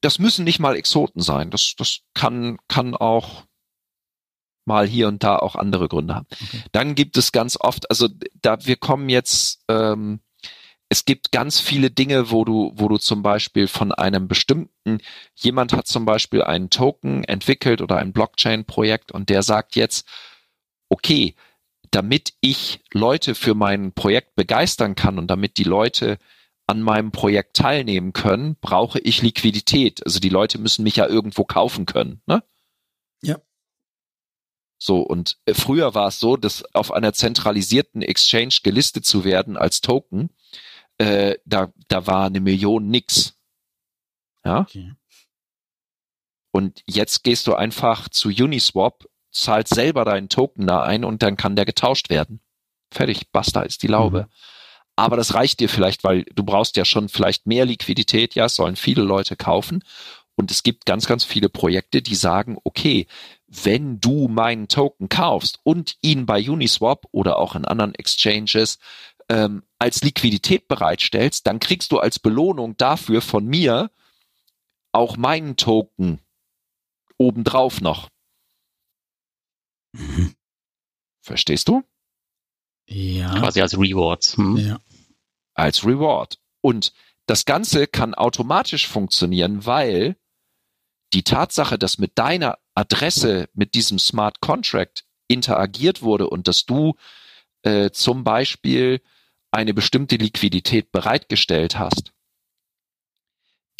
Das müssen nicht mal Exoten sein. Das, das kann, kann auch mal hier und da auch andere Gründe haben. Okay. Dann gibt es ganz oft, also da wir kommen jetzt ähm, es gibt ganz viele Dinge, wo du, wo du zum Beispiel von einem bestimmten, jemand hat zum Beispiel einen Token entwickelt oder ein Blockchain-Projekt und der sagt jetzt, okay, damit ich Leute für mein Projekt begeistern kann und damit die Leute an meinem Projekt teilnehmen können, brauche ich Liquidität. Also die Leute müssen mich ja irgendwo kaufen können, ne? Ja. So, und äh, früher war es so, dass auf einer zentralisierten Exchange gelistet zu werden als Token, äh, da, da war eine Million nix. Ja. Okay. Und jetzt gehst du einfach zu Uniswap, zahlst selber deinen Token da ein und dann kann der getauscht werden. Fertig, basta ist die Laube. Mhm. Aber das reicht dir vielleicht, weil du brauchst ja schon vielleicht mehr Liquidität, ja, sollen viele Leute kaufen. Und es gibt ganz, ganz viele Projekte, die sagen, okay, wenn du meinen Token kaufst und ihn bei Uniswap oder auch in anderen Exchanges ähm, als Liquidität bereitstellst, dann kriegst du als Belohnung dafür von mir auch meinen Token obendrauf noch. Mhm. Verstehst du? Ja. Quasi als Reward. Hm? Ja. Als Reward. Und das Ganze kann automatisch funktionieren, weil die Tatsache, dass mit deiner Adresse, mit diesem Smart Contract interagiert wurde und dass du äh, zum Beispiel eine bestimmte Liquidität bereitgestellt hast.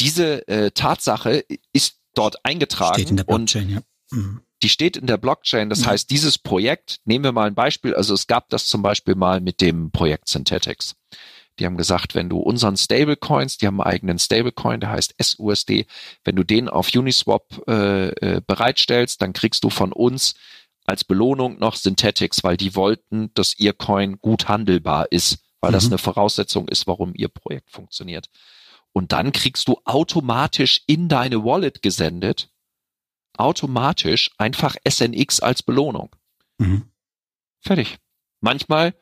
Diese äh, Tatsache ist dort eingetragen steht in der Blockchain, ja. Mhm. die steht in der Blockchain. Das ja. heißt, dieses Projekt, nehmen wir mal ein Beispiel, also es gab das zum Beispiel mal mit dem Projekt Synthetics. Die haben gesagt, wenn du unseren Stablecoins, die haben einen eigenen Stablecoin, der heißt SUSD, wenn du den auf Uniswap äh, äh, bereitstellst, dann kriegst du von uns als Belohnung noch Synthetics, weil die wollten, dass ihr Coin gut handelbar ist weil mhm. das eine Voraussetzung ist, warum ihr Projekt funktioniert. Und dann kriegst du automatisch in deine Wallet gesendet, automatisch einfach SNX als Belohnung. Mhm. Fertig. Manchmal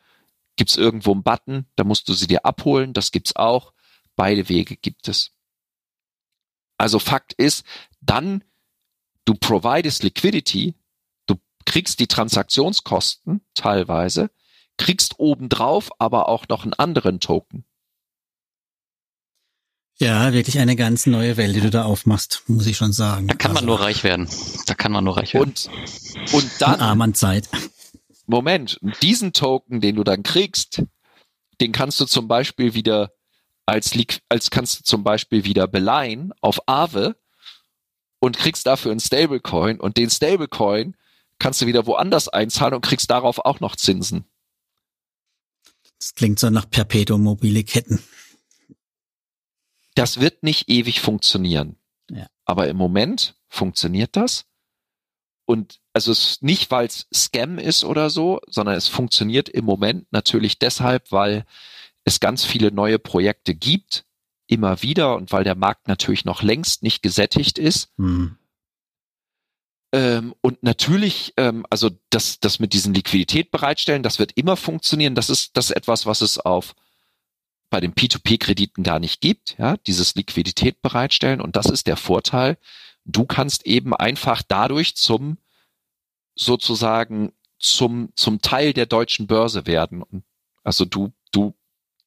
gibt's irgendwo einen Button, da musst du sie dir abholen, das gibt's auch. Beide Wege gibt es. Also Fakt ist, dann du providest Liquidity, du kriegst die Transaktionskosten teilweise, kriegst obendrauf aber auch noch einen anderen Token. Ja, wirklich eine ganz neue Welt, die du da aufmachst, muss ich schon sagen. Da kann also, man nur reich werden. Da kann man nur reich werden. Und, und dann. Armen Zeit. Moment, diesen Token, den du dann kriegst, den kannst du zum Beispiel wieder als, als kannst du zum Beispiel wieder beleihen auf Aave und kriegst dafür einen Stablecoin und den Stablecoin kannst du wieder woanders einzahlen und kriegst darauf auch noch Zinsen. Das klingt so nach perpetuum mobile Ketten. Das wird nicht ewig funktionieren. Ja. Aber im Moment funktioniert das. Und also es nicht, weil es Scam ist oder so, sondern es funktioniert im Moment natürlich deshalb, weil es ganz viele neue Projekte gibt, immer wieder und weil der Markt natürlich noch längst nicht gesättigt ist. Hm. Ähm, und natürlich, ähm, also das, das mit diesen Liquidität bereitstellen, das wird immer funktionieren. Das ist, das ist etwas, was es auf bei den P2P-Krediten gar nicht gibt, ja, dieses Liquidität bereitstellen. Und das ist der Vorteil. Du kannst eben einfach dadurch zum, sozusagen, zum, zum Teil der deutschen Börse werden. Also du, du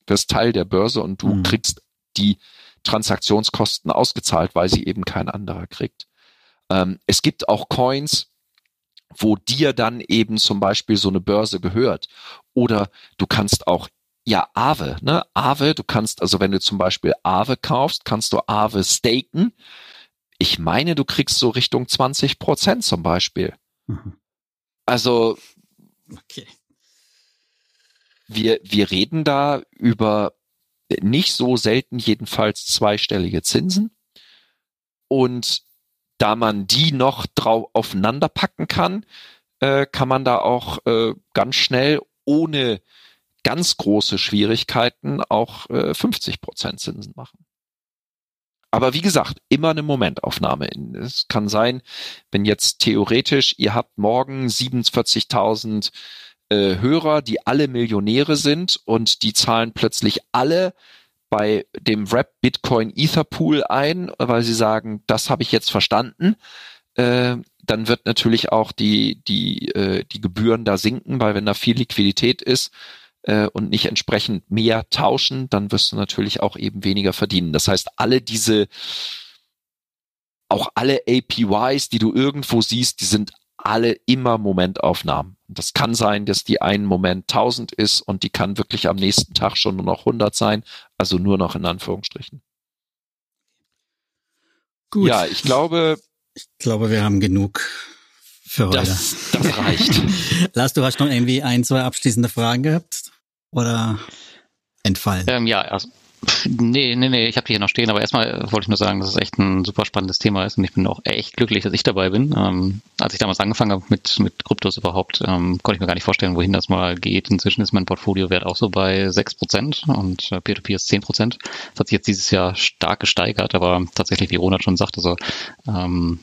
wirst Teil der Börse und du mhm. kriegst die Transaktionskosten ausgezahlt, weil sie eben kein anderer kriegt. Ähm, es gibt auch Coins, wo dir dann eben zum Beispiel so eine Börse gehört. Oder du kannst auch, ja, Aave, ne? Aave, du kannst, also wenn du zum Beispiel Aave kaufst, kannst du Aave staken. Ich meine, du kriegst so Richtung 20 Prozent zum Beispiel. Mhm. Also, okay. Wir, wir reden da über nicht so selten jedenfalls zweistellige Zinsen. Und da man die noch drauf aufeinander packen kann, äh, kann man da auch äh, ganz schnell ohne ganz große Schwierigkeiten auch äh, 50 Prozent Zinsen machen. Aber wie gesagt, immer eine Momentaufnahme. Es kann sein, wenn jetzt theoretisch, ihr habt morgen 47.000 äh, Hörer, die alle Millionäre sind und die zahlen plötzlich alle bei dem Wrap Bitcoin Ether Pool ein, weil sie sagen, das habe ich jetzt verstanden. Äh, dann wird natürlich auch die, die, äh, die Gebühren da sinken, weil wenn da viel Liquidität ist äh, und nicht entsprechend mehr tauschen, dann wirst du natürlich auch eben weniger verdienen. Das heißt, alle diese, auch alle APYs, die du irgendwo siehst, die sind alle immer Momentaufnahmen. Das kann sein, dass die einen Moment 1000 ist und die kann wirklich am nächsten Tag schon nur noch 100 sein, also nur noch in Anführungsstrichen. Gut. Ja, ich glaube. Ich glaube, wir haben genug für heute. Das, das reicht. *laughs* Lars, du hast noch irgendwie ein, zwei abschließende Fragen gehabt? Oder entfallen? Ähm, ja, also Nee, nee, nee, ich habe die hier noch stehen, aber erstmal wollte ich nur sagen, dass es echt ein super spannendes Thema ist und ich bin auch echt glücklich, dass ich dabei bin. Ähm, als ich damals angefangen habe mit, mit Kryptos überhaupt, ähm, konnte ich mir gar nicht vorstellen, wohin das mal geht. Inzwischen ist mein Portfoliowert auch so bei 6% und äh, Peer-to-Peer ist 10%. Das hat sich jetzt dieses Jahr stark gesteigert, aber tatsächlich, wie Ronald schon sagte, so, ähm,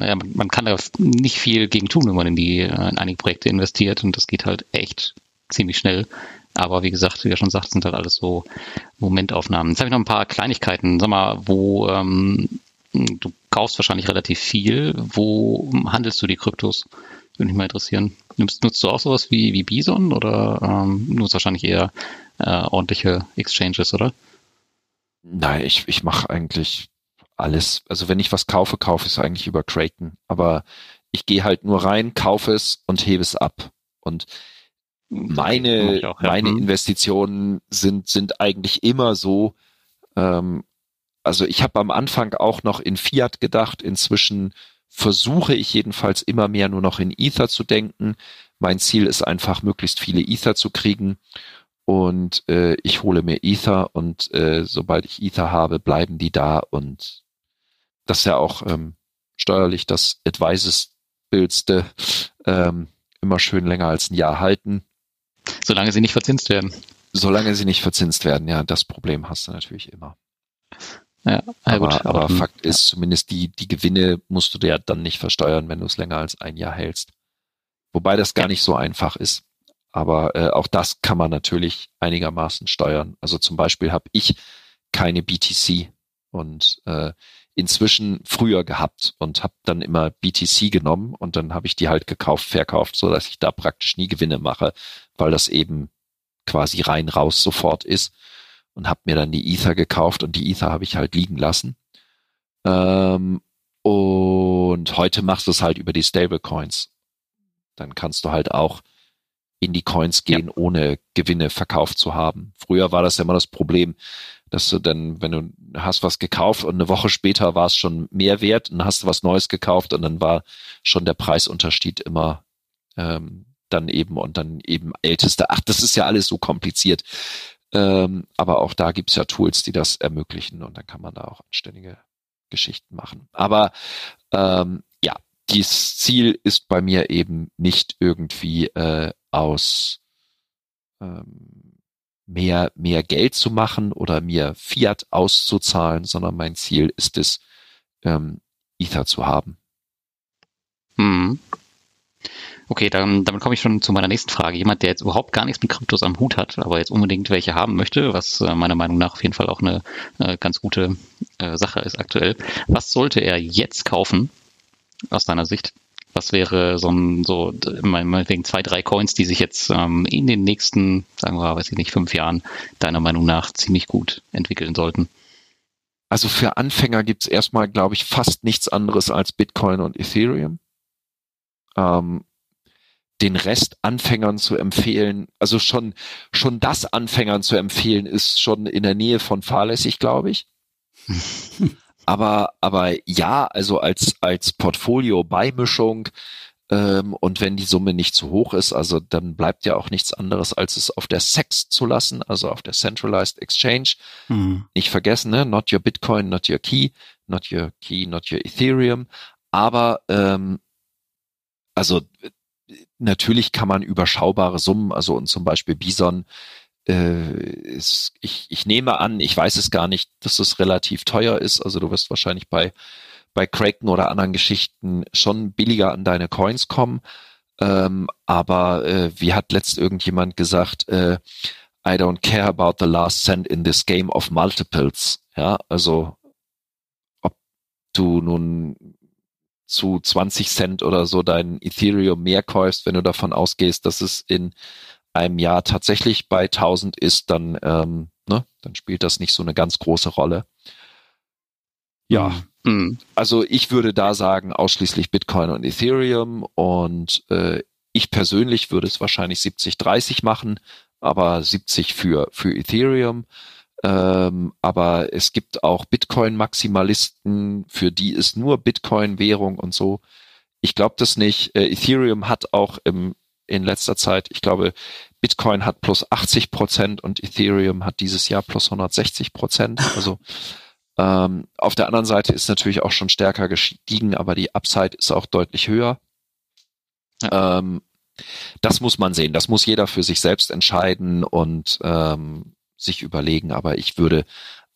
ja, man kann da nicht viel gegen tun, wenn man in die äh, in einige Projekte investiert und das geht halt echt ziemlich schnell. Aber wie gesagt, wie er schon sagt, sind halt alles so Momentaufnahmen. Jetzt habe ich noch ein paar Kleinigkeiten. Sag mal, wo ähm, du kaufst wahrscheinlich relativ viel. Wo handelst du die Kryptos? Würde mich mal interessieren. Nimmst, nutzt du auch sowas wie, wie Bison oder ähm, nutzt wahrscheinlich eher äh, ordentliche Exchanges, oder? Nein, ich, ich mache eigentlich alles. Also wenn ich was kaufe, kaufe ich es eigentlich über Kraken. Aber ich gehe halt nur rein, kaufe es und hebe es ab. Und meine, auch, ja. meine hm. Investitionen sind, sind eigentlich immer so, ähm, also ich habe am Anfang auch noch in Fiat gedacht, inzwischen versuche ich jedenfalls immer mehr nur noch in Ether zu denken. Mein Ziel ist einfach, möglichst viele Ether zu kriegen. Und äh, ich hole mir Ether und äh, sobald ich Ether habe, bleiben die da. Und das ist ja auch ähm, steuerlich das advisest-bildste. Ähm, immer schön länger als ein Jahr halten. Solange sie nicht verzinst werden. Solange sie nicht verzinst werden, ja, das Problem hast du natürlich immer. Ja, aber, gut, aber, aber Fakt ja. ist, zumindest die, die Gewinne musst du dir ja dann nicht versteuern, wenn du es länger als ein Jahr hältst. Wobei das gar ja. nicht so einfach ist. Aber äh, auch das kann man natürlich einigermaßen steuern. Also zum Beispiel habe ich keine BTC und äh, inzwischen früher gehabt und habe dann immer BTC genommen und dann habe ich die halt gekauft, verkauft, so dass ich da praktisch nie Gewinne mache, weil das eben quasi rein raus sofort ist und habe mir dann die Ether gekauft und die Ether habe ich halt liegen lassen. Ähm, und heute machst du es halt über die Stablecoins. Dann kannst du halt auch in die Coins gehen, ja. ohne Gewinne verkauft zu haben. Früher war das ja immer das Problem, dass du dann, wenn du hast was gekauft und eine Woche später war es schon mehr wert und hast was Neues gekauft und dann war schon der Preisunterschied immer ähm, dann eben und dann eben älteste. Ach, das ist ja alles so kompliziert. Ähm, aber auch da gibt's ja Tools, die das ermöglichen und dann kann man da auch anständige Geschichten machen. Aber ähm, ja, dieses Ziel ist bei mir eben nicht irgendwie äh, aus ähm, mehr, mehr Geld zu machen oder mir Fiat auszuzahlen, sondern mein Ziel ist es, ähm, Ether zu haben. Hm. Okay, dann, damit komme ich schon zu meiner nächsten Frage. Jemand, der jetzt überhaupt gar nichts mit Kryptos am Hut hat, aber jetzt unbedingt welche haben möchte, was äh, meiner Meinung nach auf jeden Fall auch eine äh, ganz gute äh, Sache ist aktuell. Was sollte er jetzt kaufen, aus deiner Sicht, Was wäre so ein, so, meinetwegen zwei, drei Coins, die sich jetzt ähm, in den nächsten, sagen wir, weiß ich nicht, fünf Jahren deiner Meinung nach ziemlich gut entwickeln sollten? Also für Anfänger gibt's erstmal, glaube ich, fast nichts anderes als Bitcoin und Ethereum. Ähm, den Rest Anfängern zu empfehlen, also schon, schon das Anfängern zu empfehlen, ist schon in der Nähe von fahrlässig, glaube ich. *laughs* aber, aber ja, also als, als Portfolio-Beimischung, ähm, und wenn die Summe nicht zu hoch ist, also dann bleibt ja auch nichts anderes, als es auf der SEX zu lassen, also auf der Centralized Exchange. Mhm. Nicht vergessen, ne? Not your Bitcoin, not your Key, not your Key, not your Ethereum. Aber ähm, also natürlich kann man überschaubare Summen, also und zum Beispiel Bison, äh, ist, ich, ich nehme an, ich weiß es gar nicht, dass es relativ teuer ist. Also du wirst wahrscheinlich bei bei Kraken oder anderen Geschichten schon billiger an deine Coins kommen. Ähm, aber äh, wie hat letzt irgendjemand gesagt, äh, I don't care about the last cent in this game of multiples. Ja, also ob du nun zu 20 Cent oder so dein Ethereum mehr kaufst, wenn du davon ausgehst, dass es in einem Jahr tatsächlich bei 1000 ist, dann, ähm, ne, dann spielt das nicht so eine ganz große Rolle. Ja, mhm. Also ich würde da sagen, ausschließlich Bitcoin und Ethereum und äh, ich persönlich würde es wahrscheinlich 70-30 machen, aber 70 für, für Ethereum. Ähm, aber es gibt auch Bitcoin-Maximalisten, für die ist nur Bitcoin-Währung und so. Ich glaube das nicht. Äh, Ethereum hat auch im, in letzter Zeit, ich glaube, Bitcoin hat plus 80 Prozent und Ethereum hat dieses Jahr plus 160 Prozent. Also *laughs* ähm, auf der anderen Seite ist natürlich auch schon stärker gestiegen, aber die Upside ist auch deutlich höher. Ja. Ähm, das muss man sehen. Das muss jeder für sich selbst entscheiden und ähm, sich überlegen. Aber ich würde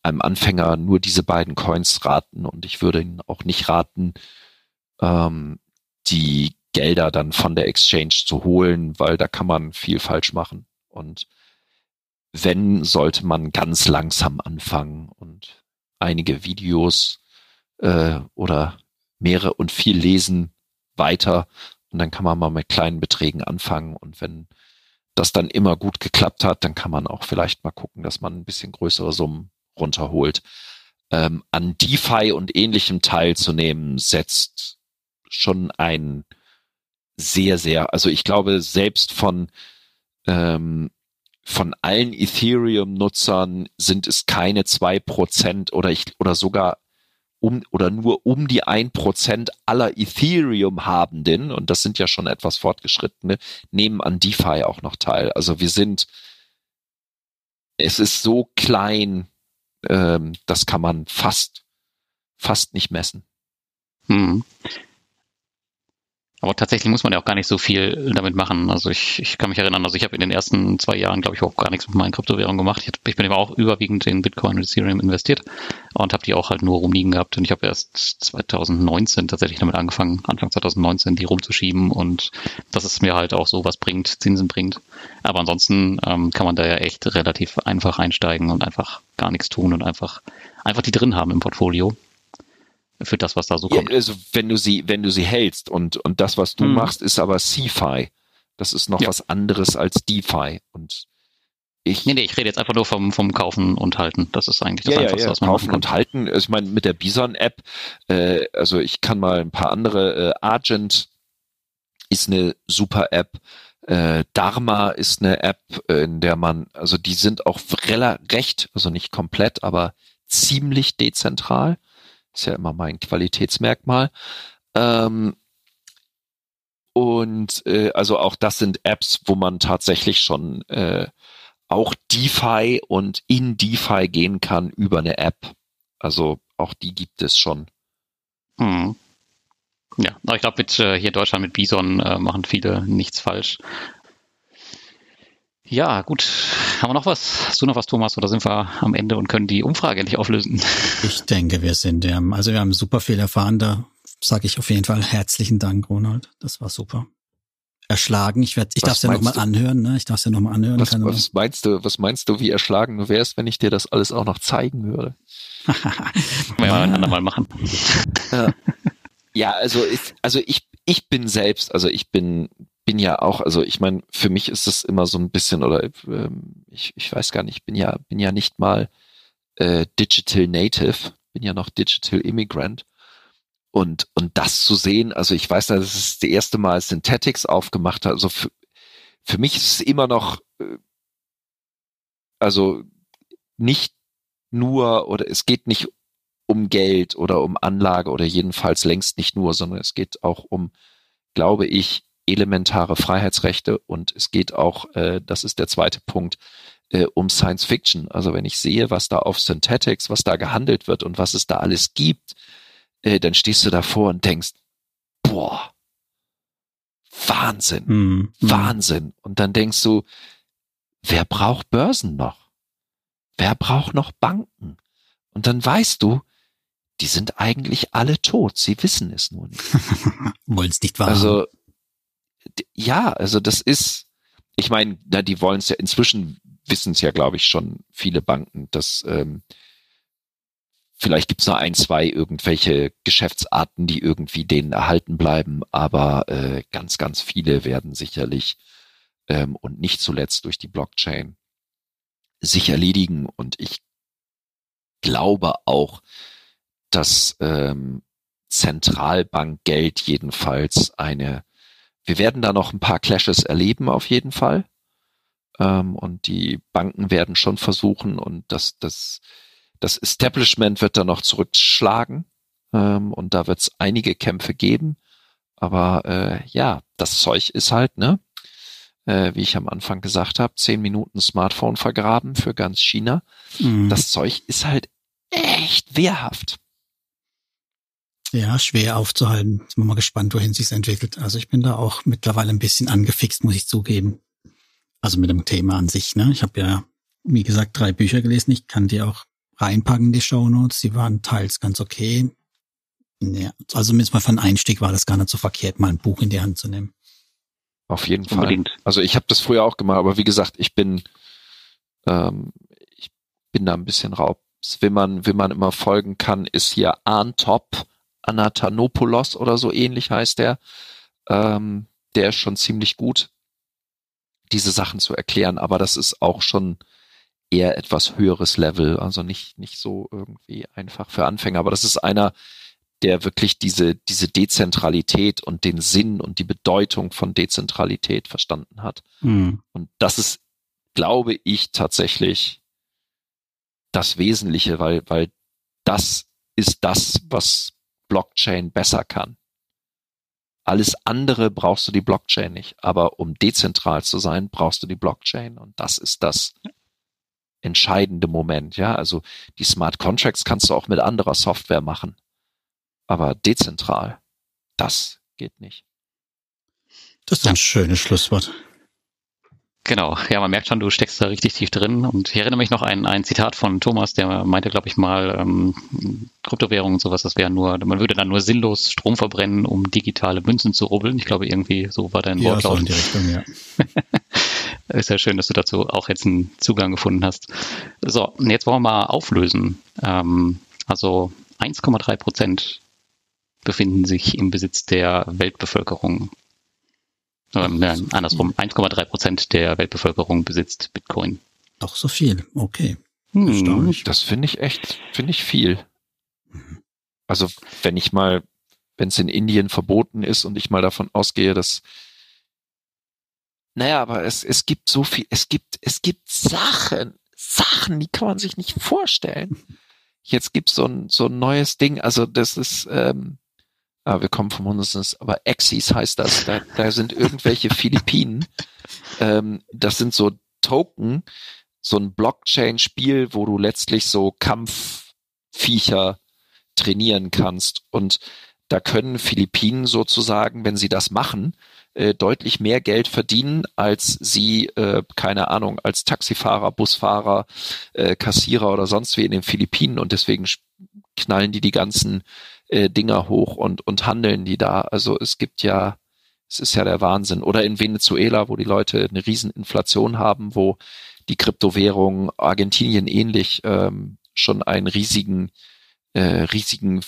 einem Anfänger nur diese beiden Coins raten und ich würde ihn auch nicht raten, ähm, die Gelder dann von der Exchange zu holen, weil da kann man viel falsch machen. Und wenn, sollte man ganz langsam anfangen und einige Videos äh, oder mehrere und viel lesen weiter und dann kann man mal mit kleinen Beträgen anfangen und wenn das dann immer gut geklappt hat, dann kann man auch vielleicht mal gucken, dass man ein bisschen größere Summen runterholt. Ähm, an DeFi und ähnlichem teilzunehmen, setzt schon ein sehr, sehr, also ich glaube, selbst von ähm, von allen Ethereum-Nutzern sind es keine zwei Prozent oder ich, oder sogar um, oder nur um die ein Prozent aller Ethereum-Habenden, und das sind ja schon etwas fortgeschrittene, nehmen an DeFi auch noch teil. Also wir sind, es ist so klein, ähm, das kann man fast, fast nicht messen. Hm. Aber tatsächlich muss man ja auch gar nicht so viel damit machen. Also ich, ich kann mich erinnern, also ich habe in den ersten zwei Jahren, glaube ich, auch gar nichts mit meinen Kryptowährungen gemacht. Ich, ich bin eben auch überwiegend in Bitcoin und Ethereum investiert und habe die auch halt nur rumliegen gehabt. Und ich habe erst 2019 tatsächlich damit angefangen, Anfang 2019 die rumzuschieben und dass es mir halt auch so was bringt, Zinsen bringt. Aber ansonsten ähm, kann man da ja echt relativ einfach einsteigen und einfach gar nichts tun und einfach, einfach die drin haben im Portfolio für das, was da so kommt. Ja, also wenn du sie, wenn du sie hältst und, und das, was du hm. machst, ist aber CFI. Das ist noch ja. was anderes als DeFi. Und ich. Nee, nee, ich rede jetzt einfach nur vom, vom Kaufen und Halten. Das ist eigentlich das ja, Einfachste, ja, was man Kaufen und Halten. Also ich meine, mit der Bison-App, äh, also ich kann mal ein paar andere, äh, Argent ist eine super App. Äh, Dharma ist eine App, äh, in der man, also die sind auch recht, also nicht komplett, aber ziemlich dezentral. Ist ja immer mein Qualitätsmerkmal. Ähm, und äh, also auch das sind Apps, wo man tatsächlich schon äh, auch DeFi und in DeFi gehen kann über eine App. Also auch die gibt es schon. Hm. Ja, ich glaube, mit äh, hier in Deutschland mit Bison äh, machen viele nichts falsch. Ja, gut. Haben wir noch was? Hast du noch was, Thomas? Oder sind wir am Ende und können die Umfrage endlich auflösen? *laughs* Ich denke, wir sind. Ja, also wir haben super viel erfahren. Da sage ich auf jeden Fall herzlichen Dank, Ronald. Das war super. Erschlagen. Ich, werd, ich darf es ja nochmal anhören. Ne? Ich darf es ja nochmal anhören. Was, was meinst du? Was meinst du, wie erschlagen du wärst, wenn ich dir das alles auch noch zeigen würde? *laughs* Können wir ja ein andermal machen. Ja. ja, also ich, also ich ich bin selbst, also ich bin bin ja auch, also ich meine, für mich ist es immer so ein bisschen oder ähm, ich, ich weiß gar nicht, ich bin ja bin ja nicht mal äh, Digital Native, bin ja noch Digital Immigrant. Und und das zu sehen, also ich weiß, dass es das erste Mal Synthetics aufgemacht hat, also für, für mich ist es immer noch äh, also nicht nur oder es geht nicht um Geld oder um Anlage oder jedenfalls längst nicht nur, sondern es geht auch um, glaube ich, elementare Freiheitsrechte und es geht auch, äh, das ist der zweite Punkt, äh, um Science Fiction. Also wenn ich sehe, was da auf Synthetics, was da gehandelt wird und was es da alles gibt, äh, dann stehst du davor und denkst, boah, Wahnsinn, mhm. Wahnsinn. Und dann denkst du, wer braucht Börsen noch? Wer braucht noch Banken? Und dann weißt du, die sind eigentlich alle tot. Sie wissen es nur nicht. *laughs* wollen es nicht wahr. Also ja, also das ist, ich meine, na, die wollen es ja inzwischen wissen es ja, glaube ich, schon viele Banken, dass ähm, vielleicht gibt es noch ein, zwei irgendwelche Geschäftsarten, die irgendwie denen erhalten bleiben, aber äh, ganz, ganz viele werden sicherlich ähm, und nicht zuletzt durch die Blockchain sich erledigen. Und ich glaube auch, dass ähm, Zentralbankgeld jedenfalls eine, wir werden da noch ein paar Clashes erleben auf jeden Fall. Ähm, und die Banken werden schon versuchen und das, das, das Establishment wird da noch zurückschlagen. Ähm, und da wird es einige Kämpfe geben. Aber äh, ja, das Zeug ist halt, ne? Äh, wie ich am Anfang gesagt habe, zehn Minuten Smartphone vergraben für ganz China. Mhm. Das Zeug ist halt echt wehrhaft. Ja, schwer aufzuhalten. Ich bin mal gespannt, wohin sich's entwickelt. Also ich bin da auch mittlerweile ein bisschen angefixt, muss ich zugeben. Also mit dem Thema an sich. Ne? Ich habe ja, wie gesagt, drei Bücher gelesen. Ich kann die auch reinpacken, die Shownotes. Die waren teils ganz okay. Ja, also zumindest mal von Einstieg war das gar nicht so verkehrt, mal ein Buch in die Hand zu nehmen. Auf jeden Unbedingt. Fall. Also ich habe das früher auch gemacht, aber wie gesagt, ich bin, ähm, ich bin da ein bisschen raub. Wenn man, wenn man immer folgen kann, ist hier Arntop Anathanopoulos oder so ähnlich heißt der. Ähm, der ist schon ziemlich gut, diese Sachen zu erklären, aber das ist auch schon eher etwas höheres Level, also nicht, nicht so irgendwie einfach für Anfänger, aber das ist einer, der wirklich diese, diese Dezentralität und den Sinn und die Bedeutung von Dezentralität verstanden hat. Mhm. Und das ist, glaube ich, tatsächlich das Wesentliche, weil, weil das ist das, was Blockchain besser kann. Alles andere brauchst du die Blockchain nicht. Aber um dezentral zu sein, brauchst du die Blockchain. Und das ist das entscheidende Moment. Ja, also die Smart Contracts kannst du auch mit anderer Software machen. Aber dezentral, das geht nicht. Das ist ein schönes Schlusswort. Genau, ja, man merkt schon, du steckst da richtig tief drin. Und ich erinnere mich noch an ein Zitat von Thomas, der meinte, glaube ich, mal, ähm, Kryptowährungen und sowas, das wäre nur, man würde dann nur sinnlos Strom verbrennen, um digitale Münzen zu rubbeln. Ich glaube, irgendwie so war dein ja, Wortlaut. So in die Richtung, ja. *laughs* ist ja schön, dass du dazu auch jetzt einen Zugang gefunden hast. So, jetzt wollen wir mal auflösen. Ähm, also 1,3 Prozent befinden sich im Besitz der Weltbevölkerung. Ähm, nein, andersrum, 1,3 Prozent der Weltbevölkerung besitzt Bitcoin. Doch so viel, okay. Hm, das finde ich echt, finde ich viel. Mhm. Also wenn ich mal, wenn es in Indien verboten ist und ich mal davon ausgehe, dass naja, aber es, es gibt so viel, es gibt, es gibt Sachen, Sachen, die kann man sich nicht vorstellen. Jetzt gibt's so ein, so ein neues Ding, also das ist, ähm, Ah, wir kommen vom Hundes, aber Axis heißt das. Da, da sind irgendwelche Philippinen. Ähm, das sind so Token, so ein Blockchain-Spiel, wo du letztlich so Kampfviecher trainieren kannst. Und da können Philippinen sozusagen, wenn sie das machen, äh, deutlich mehr Geld verdienen, als sie, äh, keine Ahnung, als Taxifahrer, Busfahrer, äh, Kassierer oder sonst wie in den Philippinen. Und deswegen knallen die die ganzen äh, Dinger hoch und, und handeln die da. Also es gibt ja, es ist ja der Wahnsinn. Oder in Venezuela, wo die Leute eine Rieseninflation haben, wo die Kryptowährung Argentinien ähnlich ähm, schon einen riesigen äh, riesigen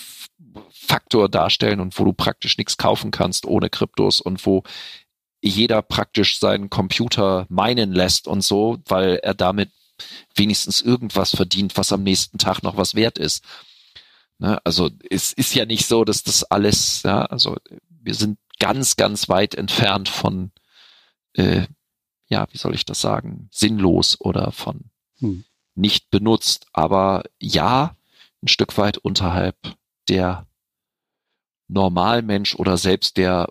Faktor darstellen und wo du praktisch nichts kaufen kannst ohne Kryptos und wo jeder praktisch seinen Computer meinen lässt und so, weil er damit wenigstens irgendwas verdient, was am nächsten Tag noch was wert ist. Ne? Also es ist ja nicht so, dass das alles, ja, also wir sind ganz, ganz weit entfernt von, äh, ja, wie soll ich das sagen, sinnlos oder von hm. nicht benutzt. Aber ja, ein Stück weit unterhalb der Normalmensch oder selbst der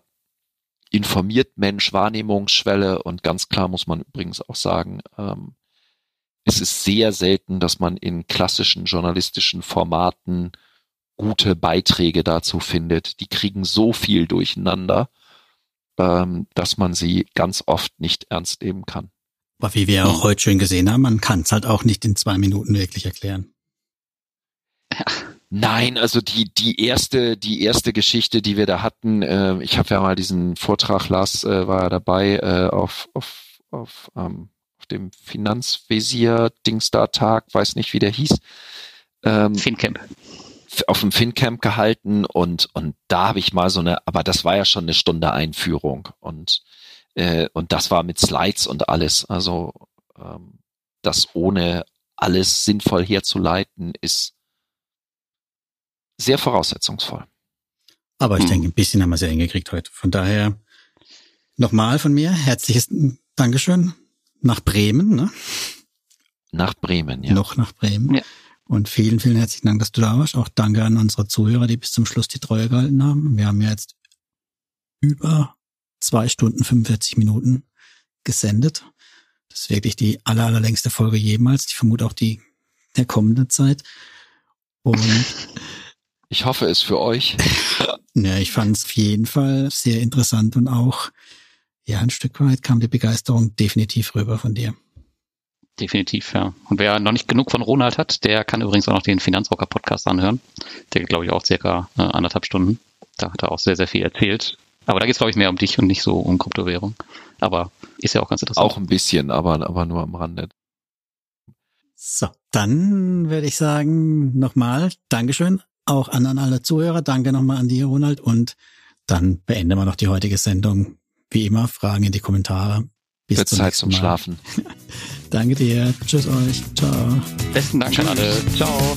informiert Mensch Wahrnehmungsschwelle und ganz klar muss man übrigens auch sagen, ähm, es ist sehr selten, dass man in klassischen journalistischen Formaten gute Beiträge dazu findet. Die kriegen so viel durcheinander, ähm, dass man sie ganz oft nicht ernst nehmen kann. Aber wie wir auch heute schön gesehen haben, man kann es halt auch nicht in zwei Minuten wirklich erklären. Nein, also die die erste die erste Geschichte, die wir da hatten, äh, ich habe ja mal diesen Vortrag Lars äh, war ja dabei äh, auf auf auf, ähm, auf dem Finanzvisier Dingstar Tag, weiß nicht wie der hieß. Ähm, FinCamp. Auf dem FinCamp gehalten und und da habe ich mal so eine, aber das war ja schon eine Stunde Einführung und äh, und das war mit Slides und alles. Also ähm, das ohne alles sinnvoll herzuleiten ist sehr voraussetzungsvoll. Aber ich hm. denke, ein bisschen haben wir es ja hingekriegt heute. Von daher nochmal von mir herzliches Dankeschön nach Bremen. Ne? Nach Bremen, ja. Noch nach Bremen. Ja. Und vielen, vielen herzlichen Dank, dass du da warst. Auch danke an unsere Zuhörer, die bis zum Schluss die Treue gehalten haben. Wir haben ja jetzt über zwei Stunden 45 Minuten gesendet. Das ist wirklich die aller, allerlängste Folge jemals. Ich vermute auch die der kommenden Zeit. Und *laughs* Ich hoffe es für euch. *laughs* ja, ich fand es auf jeden Fall sehr interessant und auch, ja, ein Stück weit kam die Begeisterung definitiv rüber von dir. Definitiv, ja. Und wer noch nicht genug von Ronald hat, der kann übrigens auch noch den Finanzrocker Podcast anhören. Der geht, glaube ich, auch circa äh, anderthalb Stunden. Da hat er auch sehr, sehr viel erzählt. Aber da geht es, glaube ich, mehr um dich und nicht so um Kryptowährung. Aber ist ja auch ganz interessant. Auch ein bisschen, aber, aber nur am Rande. So, dann würde ich sagen, nochmal Dankeschön auch an, an alle Zuhörer. Danke nochmal an dir, Ronald. Und dann beenden wir noch die heutige Sendung. Wie immer, Fragen in die Kommentare. Bis Wird Zeit zum Mal. Schlafen. *laughs* Danke dir. Tschüss euch. Ciao. Besten Dank Tschüss. an alle. Ciao.